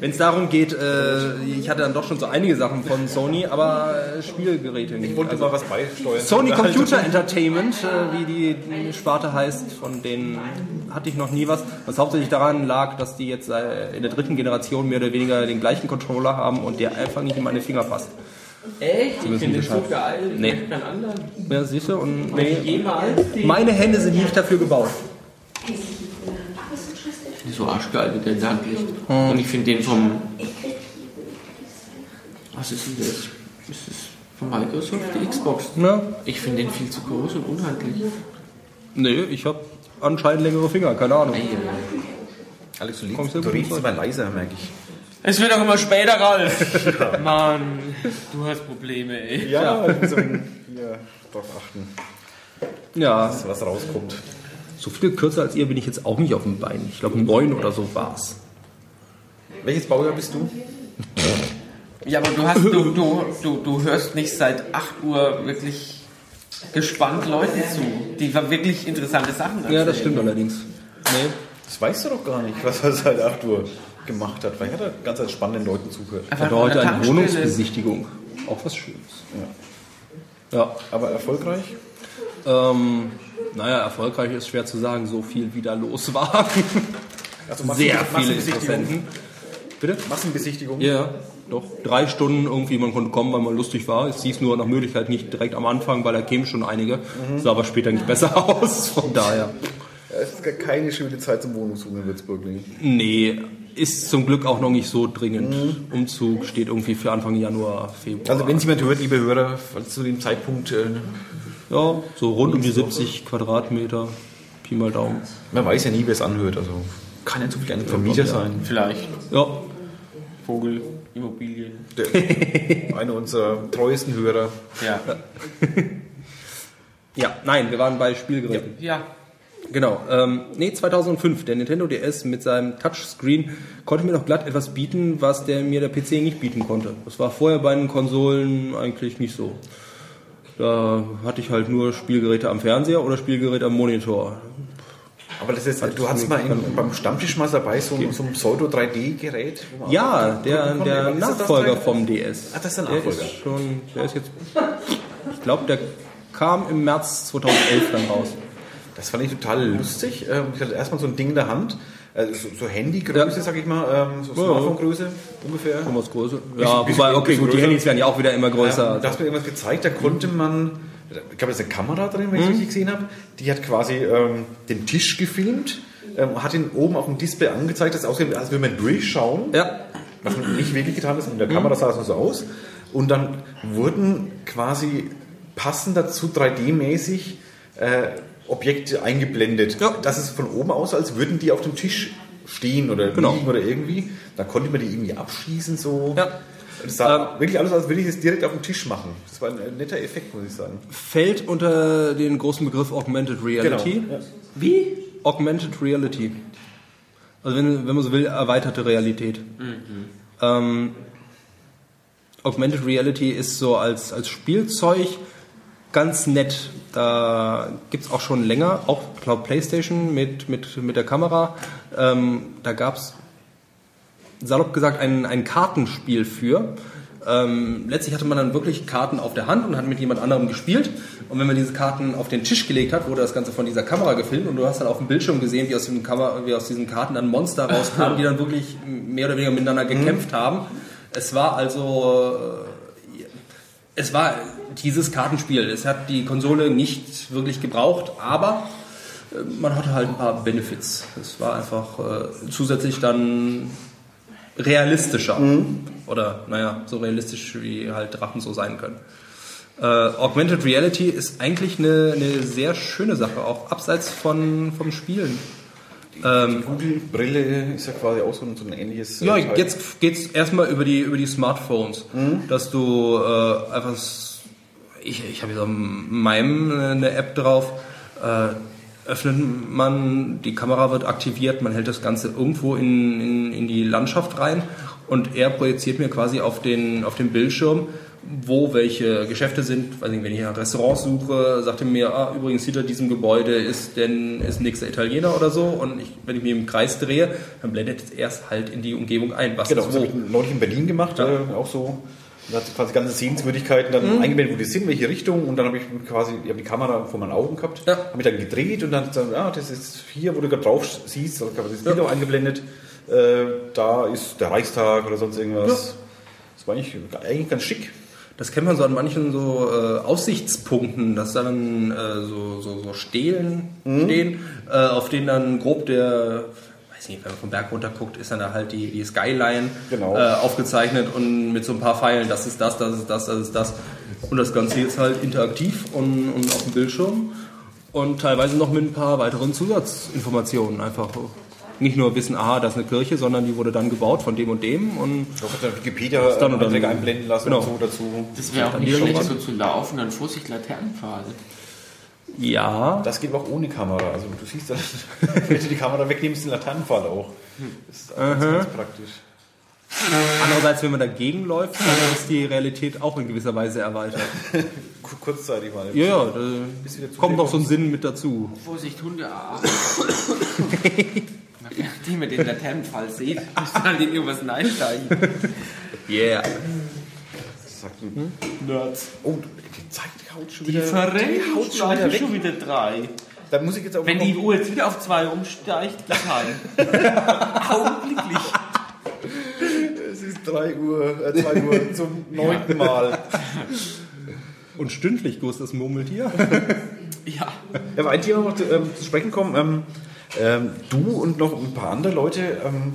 wenn es darum geht, äh, ich hatte dann doch schon so einige Sachen von Sony, aber äh, Spielgeräte nicht. Ich wollte Also, mal was beisteuern. Sony Computer Entertainment, äh, wie die, die Sparte heißt, von denen hatte ich noch nie was. Was hauptsächlich daran lag, dass die jetzt äh, in der dritten Generation mehr oder weniger den gleichen Controller haben und der einfach nicht in meine Finger passt. Echt? Ich müssen finde den so geschafft. geil. Nee. kenn keinen anderen. Ja, siehst du? Und nee, jemals meine Hände sind nicht dafür gebaut. so arschgeil, wie der Hand liegt. Und ich finde den vom. Was ist denn das? Ist das von Microsoft, die Xbox? Ja. Ich finde den viel zu groß und unhandlich. Nee, ich habe anscheinend längere Finger, keine Ahnung. Alex, du, du durch? immer leiser, merke ich. Es wird auch immer später, Ralf. Mann, du hast Probleme, ey. Ja, ich muss hier drauf achten, Ja, dass was rauskommt. so viel kürzer als ihr bin ich jetzt auch nicht auf dem Bein. Ich glaube, neun oder so war's. Welches Baujahr bist du? Ja, aber du hast, du, du, du, du hörst nicht seit 8 Uhr wirklich gespannt Leuten zu, die wirklich interessante Sachen erzählen. Ja, das stimmt allerdings. Nee. Das weißt du doch gar nicht, was er seit 8 Uhr gemacht hat. Hat er ganz als spannenden Leuten zugehört. Hatte von heute eine. Wohnungsbesichtigung. Auch was Schönes. Ja. Aber erfolgreich? Ähm, naja, erfolgreich ist schwer zu sagen, so viel wie da los war. Also Massen- Sehr viele Massenbesichtigung. Interessenten. Bitte? Massenbesichtigung? Ja, doch. Drei Stunden irgendwie, man konnte kommen, weil man lustig war. Es hieß nur nach Möglichkeit nicht direkt am Anfang, weil da kämen schon einige. Sah aber später nicht besser aus, von daher. Ja, Es ist gar keine schöne Zeit zum Wohnungssuchen in Würzburg. Nee. Nee, ist zum Glück auch noch nicht so dringend. Umzug steht irgendwie für Anfang Januar, Februar. Also wenn es jemand hört, liebe Hörer, falls zu dem Zeitpunkt, äh, ja, so rund um die 70 Quadratmeter, Pi mal Daumen. man weiß ja nie, wer es anhört. Also kann ja zu viel ein Vermieter sein. Vielleicht. Ja, Vogel, Immobilien. Der, einer unserer treuesten Hörer. Ja. ja, nein, wir waren bei Spielgeräten. Ja. Genau. Ähm, nee, 2005. Der Nintendo DS mit seinem Touchscreen konnte mir noch glatt etwas bieten, was der mir der PC nicht bieten konnte. Das war vorher bei den Konsolen eigentlich nicht so. Da hatte ich halt nur Spielgeräte am Fernseher oder Spielgeräte am Monitor. Aber das ist, du es hattest mal in, beim Stammtisch mal dabei so, ein- so ein Pseudo-3D-Gerät. wo man Ja, der, der Nachfolger 3D? vom DS. Ach, das ist der Der Nachfolger. ist schon, der ist jetzt, ich glaube, der kam im März 2011 dann raus. Das fand ich total lustig. Ähm, Ich hatte erstmal so ein Ding in der Hand. Also so, so Handygröße, Ja. sag ich mal, ähm, so Smartphone-Größe ungefähr. Bisschen- Ja, bisschen- wobei, okay, gut, die. Handys werden ja auch wieder immer größer. Ja, da hast mir irgendwas gezeigt, da konnte man, ich glaube, da ist eine Kamera drin, wenn ich es richtig gesehen habe, die hat quasi ähm, den Tisch gefilmt, ähm, hat ihn oben auf dem Display angezeigt, dass es aussieht, als würde man durchschauen, ja, was man nicht wirklich getan ist, in der Kamera sah es nur so aus. Und dann wurden quasi passend dazu 3D-mäßig äh, Objekte eingeblendet. Ja. Das ist von oben aus, als würden die auf dem Tisch stehen oder Genau. liegen oder irgendwie. Da konnte man die irgendwie abschießen so. Ja. Das sah wirklich alles, als würde ich es direkt auf dem Tisch machen. Das war ein netter Effekt, muss ich sagen. fällt unter den großen Begriff Augmented Reality. Ja. Wie? Augmented Reality. Also wenn, wenn man so will, erweiterte Realität. Ähm, Augmented Reality ist so als, als Spielzeug ganz nett. Da gibt es auch schon länger, auch Cloud PlayStation mit, mit, mit der Kamera. Ähm, da gab es salopp gesagt ein, ein Kartenspiel für. Ähm, letztlich hatte man dann wirklich Karten auf der Hand und hat mit jemand anderem gespielt. Und wenn man diese Karten auf den Tisch gelegt hat, wurde das Ganze von dieser Kamera gefilmt und du hast dann auf dem Bildschirm gesehen, wie aus, dem Kamera, wie aus diesen Karten dann Monster rauskamen, die dann wirklich mehr oder weniger miteinander gekämpft haben. Es war also äh, es war dieses Kartenspiel. Es hat die Konsole nicht wirklich gebraucht, aber äh, man hatte halt ein paar Benefits. Es war einfach äh, zusätzlich dann realistischer. Oder, naja, so realistisch wie halt Drachen so sein können. Äh, Augmented Reality ist eigentlich eine, eine sehr schöne Sache, auch abseits von, vom Spielen. Die Google-Brille ist ja quasi auch so ein, so ein ähnliches. äh, Ja, jetzt geht's erstmal über die, über die Smartphones, dass du äh, einfach, ich, ich habe jetzt auf meinem äh, eine App drauf, äh, öffnet man, die Kamera wird aktiviert, man hält das Ganze irgendwo in, in, in die Landschaft rein und er projiziert mir quasi auf den, auf den Bildschirm, wo welche Geschäfte sind. Weiß nicht, wenn ich nach Restaurants suche, sagt er mir, ah, übrigens hinter diesem Gebäude ist denn ist nächster Italiener oder so. Und ich, wenn ich mich im Kreis drehe, dann blendet es erst halt in die Umgebung ein, was Genau, ist das wo. habe ich neulich in Berlin gemacht, Ja. äh, auch so. Da hat quasi ganze Sehenswürdigkeiten dann Mhm. eingeblendet, wo die sind, welche Richtung und dann habe ich quasi ich habe die Kamera vor meinen Augen gehabt, Ja. habe mich dann gedreht und dann gesagt, ja, das ist hier, wo du gerade drauf siehst, also das Ja. Bild auch eingeblendet, äh, da ist der Reichstag oder sonst irgendwas. Ja. Das war eigentlich, eigentlich ganz schick. Das kennt man so an manchen so äh, Aussichtspunkten, dass da dann äh, so, so, so Stelen stehen, äh, auf denen dann grob der, weiß nicht, wenn man vom Berg runter guckt, ist dann da halt die, die Skyline Genau. äh, aufgezeichnet und mit so ein paar Pfeilen, das ist das, das ist das, das ist das. Und das Ganze jetzt halt interaktiv und, und auf dem Bildschirm und teilweise noch mit ein paar weiteren Zusatzinformationen einfach. Nicht nur wissen, aha, das ist eine Kirche, sondern die wurde dann gebaut von dem und dem und Ich habe dann Wikipedia dann und dann- einblenden lassen Genau. und so dazu. Das wäre auch nicht schlecht, so zu laufen, dann Vorsicht Laternenpfahle. Ja, Das geht aber auch ohne Kamera. Also du siehst dann, wenn du die Kamera wegnimmst, den Laternenpfahl auch. Das ist ganz, ganz praktisch. Andererseits, wenn man dagegen läuft, dann ist die Realität auch in gewisser Weise erweitert. Ku- Kurzzeitig mal. Ja, ja, kommt noch so ein Sinn mit dazu. Vorsicht, Hundearm. Nachdem ihr den Laternenpfahl seht, müsst ihr halt in irgendwas einsteigen. Yeah. Sagt du, Nerds. oh, die Zeit haut schon Die wieder. verrennt die haut schon wieder weg. schon wieder drei. Da muss ich jetzt auch Wenn die Uhr jetzt wieder auf zwei umsteigt, heim. Augenblicklich. Es ist 3 Uhr, äh, 2 Uhr zum neunten Mal. Und stündlich, Gus, das Murmeltier. Ja. Ja, aber ein Thema noch zu, ähm, zu sprechen kommen. Ähm, ähm, du und noch ein paar andere Leute ähm,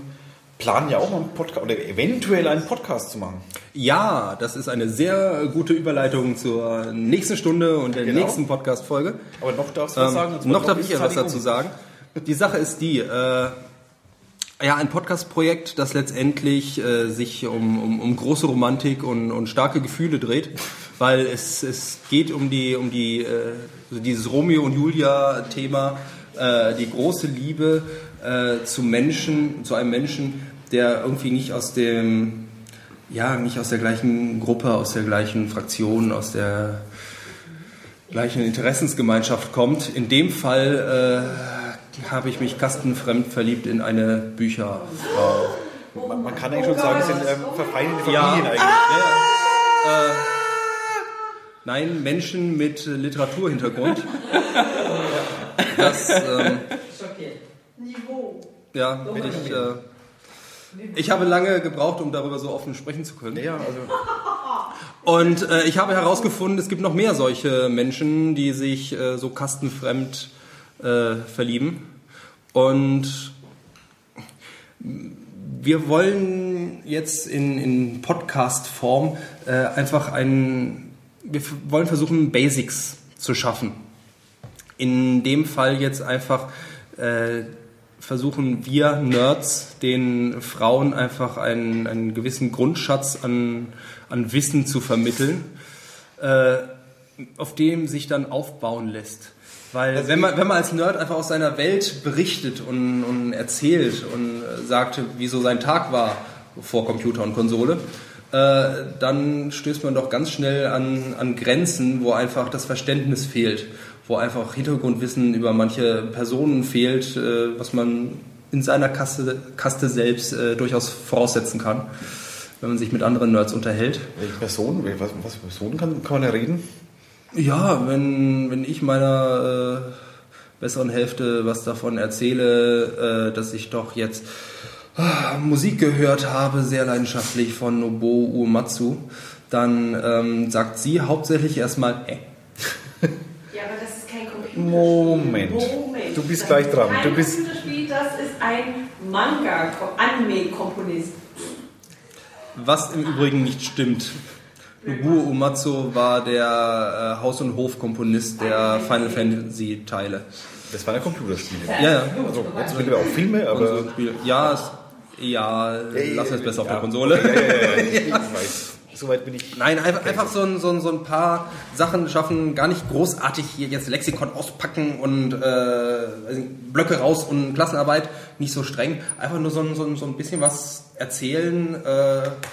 planen ja auch mal einen Podcast oder eventuell einen Podcast zu machen. Ja, das ist eine sehr gute Überleitung zur nächsten Stunde und der Genau. nächsten Podcast-Folge. Aber noch darfst du was Ähm, sagen. noch darf ich etwas fertig dazu um. sagen. Die Sache ist die, äh, ja, ein Podcast-Projekt, das letztendlich äh, sich um, um, um große Romantik und, und starke Gefühle dreht, weil es, es geht um die um die äh, dieses Romeo und Julia-Thema, äh, die große Liebe äh, zu Menschen, zu einem Menschen, der irgendwie nicht aus dem ja nicht aus der gleichen Gruppe, aus der gleichen Fraktion, aus der gleichen Interessensgemeinschaft kommt. In dem Fall äh, habe ich mich kastenfremd verliebt in eine Bücherfrau. Man, man kann eigentlich schon sagen, es sind ähm, verfeindete Ja. Familien eigentlich. Ja, äh, nein, Menschen mit Literaturhintergrund. Das, ähm. Niveau. ja, bin ich, äh, ich habe lange gebraucht, um darüber so offen sprechen zu können. Ja, also Und äh, ich habe herausgefunden, es gibt noch mehr solche Menschen, die sich äh, so kastenfremd äh, verlieben. Und wir wollen jetzt in, in Podcast-Form äh, einfach ein, wir wollen versuchen, Basics zu schaffen. In dem Fall jetzt einfach äh, versuchen wir Nerds den Frauen einfach einen, einen gewissen Grundschatz an, an Wissen zu vermitteln, äh, auf dem sich dann aufbauen lässt. Weil wenn man, wenn man als Nerd einfach aus seiner Welt berichtet und, und erzählt und äh, sagt, wie so sein Tag war vor Computer und Konsole, äh, dann stößt man doch ganz schnell an, an Grenzen, wo einfach das Verständnis fehlt, wo einfach Hintergrundwissen über manche Personen fehlt, äh, was man in seiner Kaste, Kaste selbst äh, durchaus voraussetzen kann, wenn man sich mit anderen Nerds unterhält. welche Personen, was, was für Personen kann, kann man da reden? Ja, wenn, wenn ich meiner äh, besseren Hälfte was davon erzähle, äh, dass ich doch jetzt ah, Musik gehört habe, sehr leidenschaftlich von Nobuo Uematsu, dann ähm, sagt sie hauptsächlich erstmal, äh. Ja, aber das ist kein Computerspiel. Moment. Moment. Du bist Das gleich dran. Kein Du bist- Computerspiel, das ist ein Manga, Anime-Komponist. Was im Übrigen nicht stimmt. Nobuo Uematsu war der äh, Haus- und Hofkomponist der Final Fantasy Teile. Das waren ja Computerspiele. Ja, ja. Also jetzt mittlerweile auch Filme, so aber Spiele. Ja, es, ja, lass es besser auf der. Konsole. Ja, ja, ja, ja. Ich weiß. Soweit bin ich. Nein, einfach, einfach so, ein, so, ein, so ein paar Sachen schaffen, gar nicht großartig hier jetzt Lexikon auspacken und äh, Blöcke raus und Klassenarbeit, nicht so streng. Einfach nur so ein, so ein, so ein bisschen was erzählen, äh,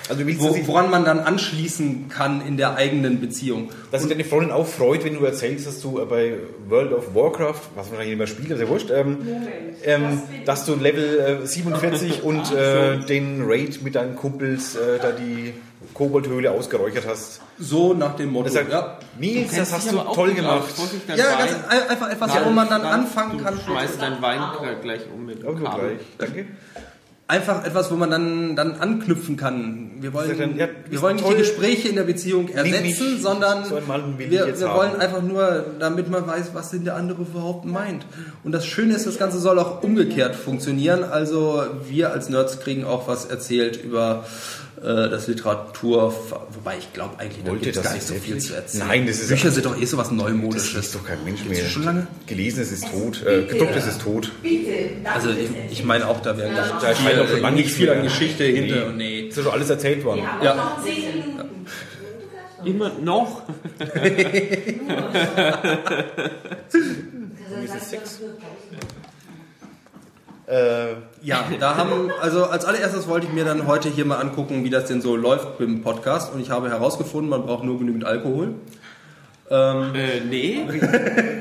Also wo, woran man dann anschließen kann in der eigenen Beziehung. Dass sich deine Freundin auch freut, wenn du erzählst, dass du äh, bei World of Warcraft, was wahrscheinlich immer spielt, ist ja wurscht, ähm, ähm, dass du Level äh, 47 und äh, den Raid mit deinen Kumpels äh, da die Koboldhöhle ausgeräuchert hast. So nach dem Motto. Das sagt, ja. Nils, das hast du toll gemacht. aus. Ja, Wein. einfach etwas, wo man dann anfangen du kann. schmeißt deinen Wein gleich um mit dem gut, Kabel. gleich. Danke. Einfach etwas, wo man dann, dann anknüpfen kann. Wir wollen, dann, ja, du wir wollen nicht die Gespräche in der Beziehung ersetzen, sondern So wir, wir wollen einfach nur, damit man weiß, was denn der andere überhaupt meint. Und das Schöne ist, das Ganze soll auch umgekehrt funktionieren. Also wir als Nerds kriegen auch was erzählt über äh, das Literatur, wobei ich glaube eigentlich, da Wollte gibt es das gar nicht so viel zu erzählen. Nein, das ist Bücher ja- sind doch eh so was Das Neumodisches. ist doch kein Mensch mehr. das schon lange? Gelesenes ist tot, äh, gedrucktes ist tot. Bitte. das Also ist ich, ich meine auch, da wäre Da ist halt noch viel, lange nicht viel an Geschichte hinter. Nee. Und nee. Ist ja schon alles erzählt worden. Ja. noch zehn Minuten. Immer noch? ist es sechs? Äh, Ja, da haben, also als allererstes wollte ich mir dann heute hier mal angucken, wie das denn so läuft beim Podcast. Und ich habe herausgefunden, man braucht nur genügend Alkohol. Ähm, Äh, nee.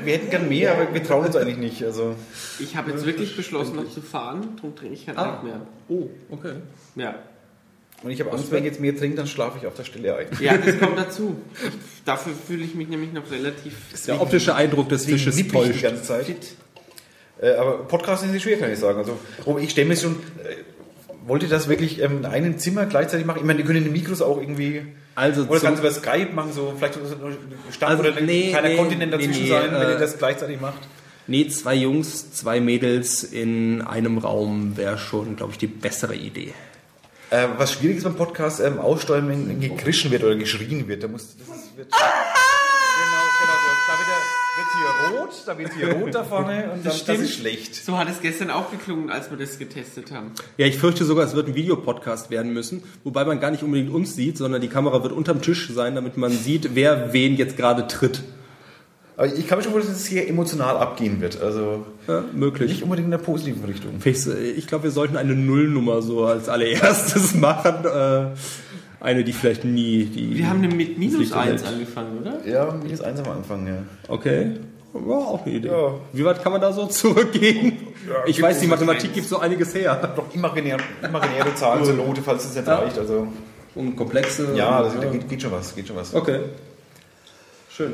wir hätten gern mehr, aber wir trauen uns eigentlich nicht. Also, Ich habe jetzt wirklich beschlossen, noch zu fahren. Darum trinke ich kein Ah. Alk mehr. oh, okay. Ja. und ich habe Angst, wenn ich jetzt mehr trinke, dann schlafe ich auf der Stelle ein. Ja, das kommt dazu. Dafür fühle ich mich nämlich noch relativ. Der optische Eindruck des Fisches ich die täuscht. ganze Zeit. Äh, aber Podcast ist nicht schwer, kann ich sagen. Also, oh, ich stelle mir schon, äh, wollte das wirklich ähm, in einem Zimmer gleichzeitig machen? Ich meine, die können die Mikros auch irgendwie. Also Oder kannst du über Skype machen, so vielleicht Stadt Also, oder ein nee, kleiner nee, Kontinent dazwischen nee, nee, sein, wenn äh, ihr das gleichzeitig macht. Nee, zwei Jungs, zwei Mädels in einem Raum wäre schon, glaube ich, die bessere Idee. Äh, was schwierig ist beim Podcast, ähm, aussteuern, wenn, wenn gekrischen wird oder geschrien wird. Da muss, das ist, wird, genau, genau, da wird, er- wird hier rot, da wird hier rot da vorne und dann, das ist schlecht. So hat es gestern auch geklungen, als wir das getestet haben. Ja, ich fürchte sogar, es wird ein Videopodcast werden müssen, wobei man gar nicht unbedingt uns sieht, sondern die Kamera wird unterm Tisch sein, damit man sieht, wer wen jetzt gerade tritt. Aber ich kann mir schon vorstellen, dass es hier emotional abgehen wird. Also Ja, möglich. nicht unbedingt in der positiven Richtung. Ich, ich glaube, wir sollten eine Nullnummer so als allererstes machen. Äh, eine, die vielleicht nie die. Wir haben mit minus Licht 1 hält. angefangen, oder? Ja, minus eins am Anfang, ja. Okay. War auch eine Idee. Ja. Wie weit kann man da so zurückgehen? ich gibt weiß, die Mathematik eins. gibt so einiges her. Doch imaginäre, imaginäre Zahlen zur Note, falls es nicht Ja. reicht. Also Und komplexe. ja, und, das, da geht, geht schon was, geht schon was. Okay. Schön.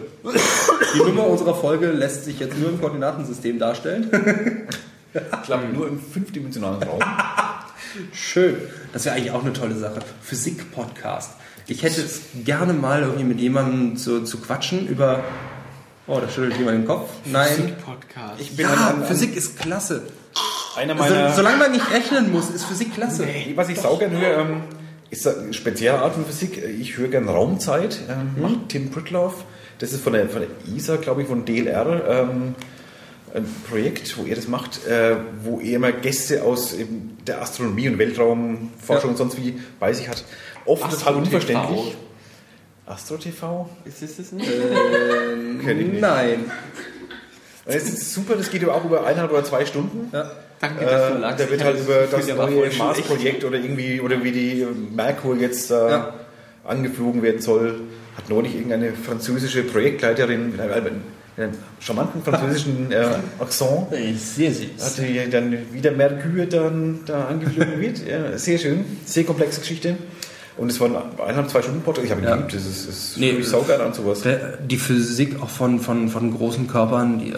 Die Nummer unserer Folge lässt sich jetzt nur im Koordinatensystem darstellen. Ich glaube, nur im fünfdimensionalen Raum. Schön. Das wäre eigentlich auch eine tolle Sache. Physik-Podcast. Ich hätte es gerne mal irgendwie mit jemandem zu, zu quatschen über. Oh, da schüttelt jemand den Kopf. Nein. Podcast. Ich bin Ja, an, an, Physik ist klasse. einer So, meiner... solange man nicht rechnen muss, ist Physik klasse. Was ich saugern höre, ähm, ist eine spezielle Art von Physik. Ich höre gern Raumzeit, ähm, macht Tim Pritloff. Das ist von der, von der ESA, glaube ich, von DLR. Ähm, ein Projekt, wo er das macht, äh, wo er immer Gäste aus eben der Astronomie und Weltraumforschung Ja. und sonst wie bei sich hat. Oft total Astro unverständlich. Astro TV? Ist es das nicht? Ich nicht. Nein. Und das ist super, das geht aber auch über eineinhalb oder zwei Stunden. Ja. Danke, dass du Äh, lachst. da wird halt über das das neue. Mars-Projekt oder irgendwie, oder wie die Merkur jetzt äh, Ja. angeflogen werden soll, hat neulich irgendeine französische Projektleiterin einem charmanten französischen äh, Akzent, Sehr süß. hat die dann wieder Merkur dann da angeflogen wird. Ja, sehr schön, sehr komplexe Geschichte. Und es waren eineinhalb, zwei Stunden Podcast. Ich habe ihn Ja. geliebt. Das ist, ist Nee, ich saugeil an sowas. Der- Die Physik auch von, von, von großen Körpern die, äh,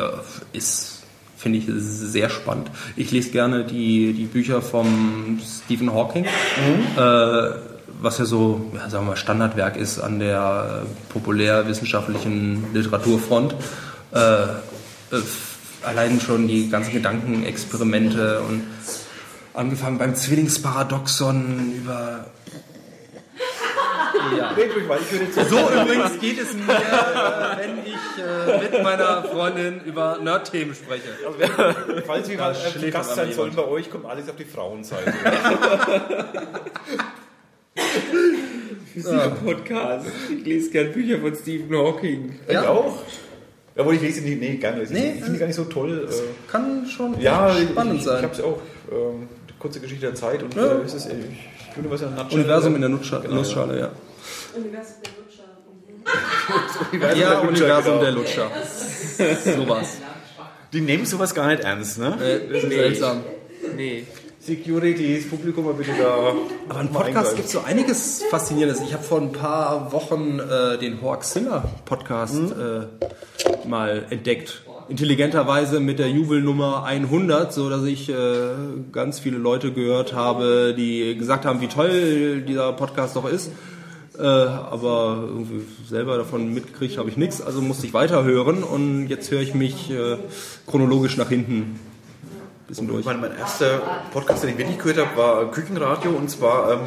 ist, finde ich, sehr spannend. Ich lese gerne die, die Bücher vom Stephen Hawking, äh, was ja so, ja, sagen wir mal, Standardwerk ist an der äh, populärwissenschaftlichen Literaturfront. Äh, äh, allein schon die ganzen Gedankenexperimente und angefangen beim Zwillingsparadoxon über ich zu. So übrigens geht es mir, äh, wenn ich äh, mit meiner Freundin über Nerd-Themen spreche. Falls wir mal äh, Gast sein sollen bei euch, kommt alles auf die Frauenseite. Physik-Podcast. Ich lese gern Bücher von Stephen Hawking. Ich Ja. auch. Ja, wo ich lese die, nee, gar nicht. Nee, ich finde die gar nicht so toll. Äh, Kann schon ja, spannend ich, Ich sein. habe es auch. Ähm, kurze Geschichte der Zeit und Ja. äh, es ist äh, Universum in a Nutshell. Universum in der Nussschale, Genau, Nussschale ja. Universum der Lutscher. Universum Ja, der Lutscher, Universum genau. der Lutscher. Sowas. Die nehmen sowas gar nicht ernst, ne? Äh, ist seltsam. Nee. Security, das Publikum mal bitte da. Aber im Podcast gibt es so einiges Faszinierendes. Ich habe vor ein paar Wochen äh, den Hoaxilla Podcast äh, mal entdeckt. Intelligenterweise mit der Jubelnummer 100, so dass ich äh, ganz viele Leute gehört habe, die gesagt haben, wie toll dieser Podcast doch ist. Äh, aber selber davon mitgekriegt habe ich nichts, also musste ich weiterhören und jetzt höre ich mich äh, chronologisch nach hinten bisschen durch. Ich meine, mein erster Podcast, den ich wirklich gehört habe, war Küchenradio und zwar ähm,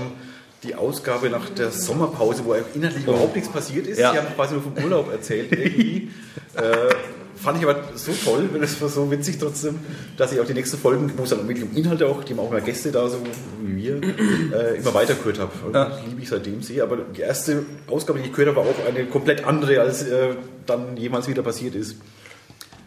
die Ausgabe nach der Sommerpause, wo inhaltlich überhaupt nichts passiert ist. Ja. Sie haben quasi nur vom Urlaub erzählt irgendwie. äh, fand ich aber so toll, das war so witzig trotzdem, dass ich auch die nächsten Folgen, wo es dann wirklich um Inhalte auch, die haben auch immer Gäste da, so wie wir, äh, immer weitergehört habe. Und Ja. liebe ich seitdem sehr. Aber die erste Ausgabe, die ich gehört habe, war auch eine komplett andere, als äh, dann jemals wieder passiert ist.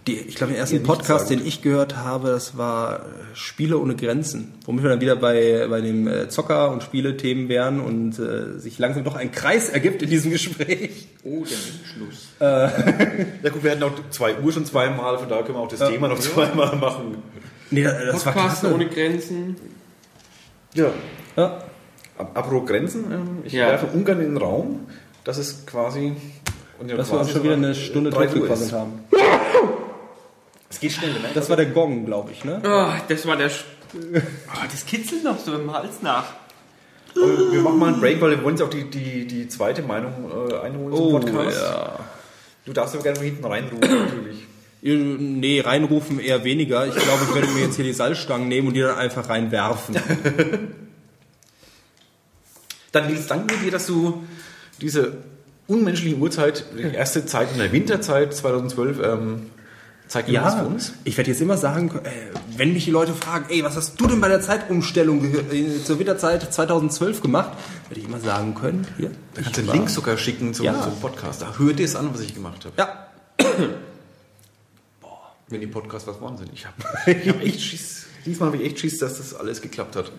Die, ich glaube, den ersten Podcast, den ich gehört habe, das war äh, Spiele ohne Grenzen. Womit wir dann wieder bei, bei dem äh, Zocker- und Spielethemen wären und äh, sich langsam doch ein Kreis ergibt in diesem Gespräch. Oh, der Schluss. Ja gut, wir hatten auch zwei Uhr schon zweimal, von daher können wir auch das Thema noch zweimal machen. Nee, das war Podcast klasse. ohne Grenzen. Ja. Ja. Apropos Grenzen, ähm, ich Ja. werfe Ungarn in den Raum, dass es quasi. Und ja, Dass wir uns schon wieder eine Stunde totgequasselt ist. haben. Es geht schnell, ne? Das war der Gong, glaube ich, ne? Oh, das war der. Sch oh, das kitzelt noch so im Hals nach. Wir machen mal einen Break, weil wir wollen jetzt auch die, die, die zweite Meinung äh, einholen zum Podcast. Oh, ja. Du darfst aber gerne von hinten reinrufen, natürlich. Nee, reinrufen eher weniger. Ich glaube, ich werde mir jetzt hier die Salzstangen nehmen und die dann einfach reinwerfen. Dann Nils, danke dir, dass du diese unmenschliche Uhrzeit, die erste Zeit in der Winterzeit 2012, ähm, Zeit genommen hast für uns. ich werde jetzt immer sagen, äh, wenn mich die Leute fragen, ey, was hast du denn bei der Zeitumstellung äh, zur Winterzeit 2012 gemacht, werde ich immer sagen können, hier, Da kannst du ich einen Link sogar schicken zum, Ja. zum Podcast. Da hört ihr es an, was ich gemacht habe. Ja, Wenn die Podcasts was geworden sind. Ich habe ich hab echt Schiss. Diesmal habe ich echt Schiss, dass das alles geklappt hat.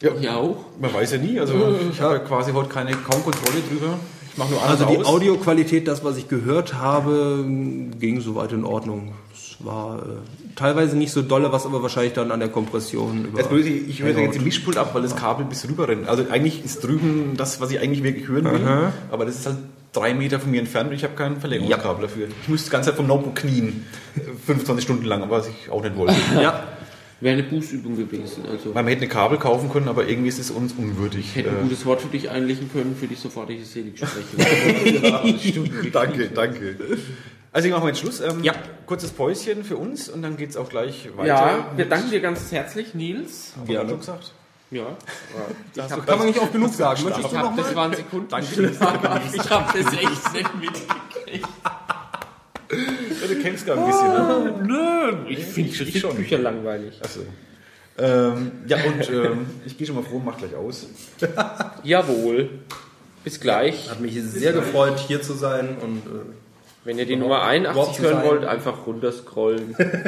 Ja, Ich auch. man weiß ja nie. Also ich habe ja quasi heute keine kaum Kontrolle drüber. Ich mache nur alles also die aus. Audioqualität, das, was ich gehört habe, ging soweit in Ordnung. Es war äh, teilweise nicht so dolle, was aber wahrscheinlich dann an der Kompression über... Das Blöde, ich höre jetzt den Mischpult ab, weil das Kabel bis rüber rennt. Also eigentlich ist drüben das, was ich eigentlich wirklich hören will. Aha. Aber das ist halt drei Meter von mir entfernt und ich habe kein Verlängerungskabel dafür. Ich muss die ganze Zeit vom Notebook knien. 25 Stunden lang, was ich auch nicht wollte. Ja, Wäre eine Bußübung gewesen. Also, Man hätte ein Kabel kaufen können, aber irgendwie ist es uns unwürdig. ich hätte ein Äh, gutes Wort für dich einlegen können, für die sofortige Seligsprechung. danke, danke. Also ich mache mal jetzt Schluss. Ähm, Ja. Kurzes Päuschen für uns und dann geht es auch gleich weiter. ja, wir danken dir ganz herzlich, Nils. Haben wir schon gesagt? Ja. Ich hab, kann man nicht oft genug sagen. Möchtest ich du noch mal? das waren Sekunden. Danke. Ich habe das echt nicht mitgekriegt. Ja, du kennst gar ein bisschen. Ne? Nö, ich finde ich ich schon. Bücher langweilig. Achso. Ähm, ja, und ähm, ich gehe schon mal froh und mach gleich aus. Jawohl. Bis gleich. Hat mich sehr gefreut, hier zu sein und... Äh, Wenn ihr die Nummer 81 Überhaupt zu hören wollt, einfach runterscrollen.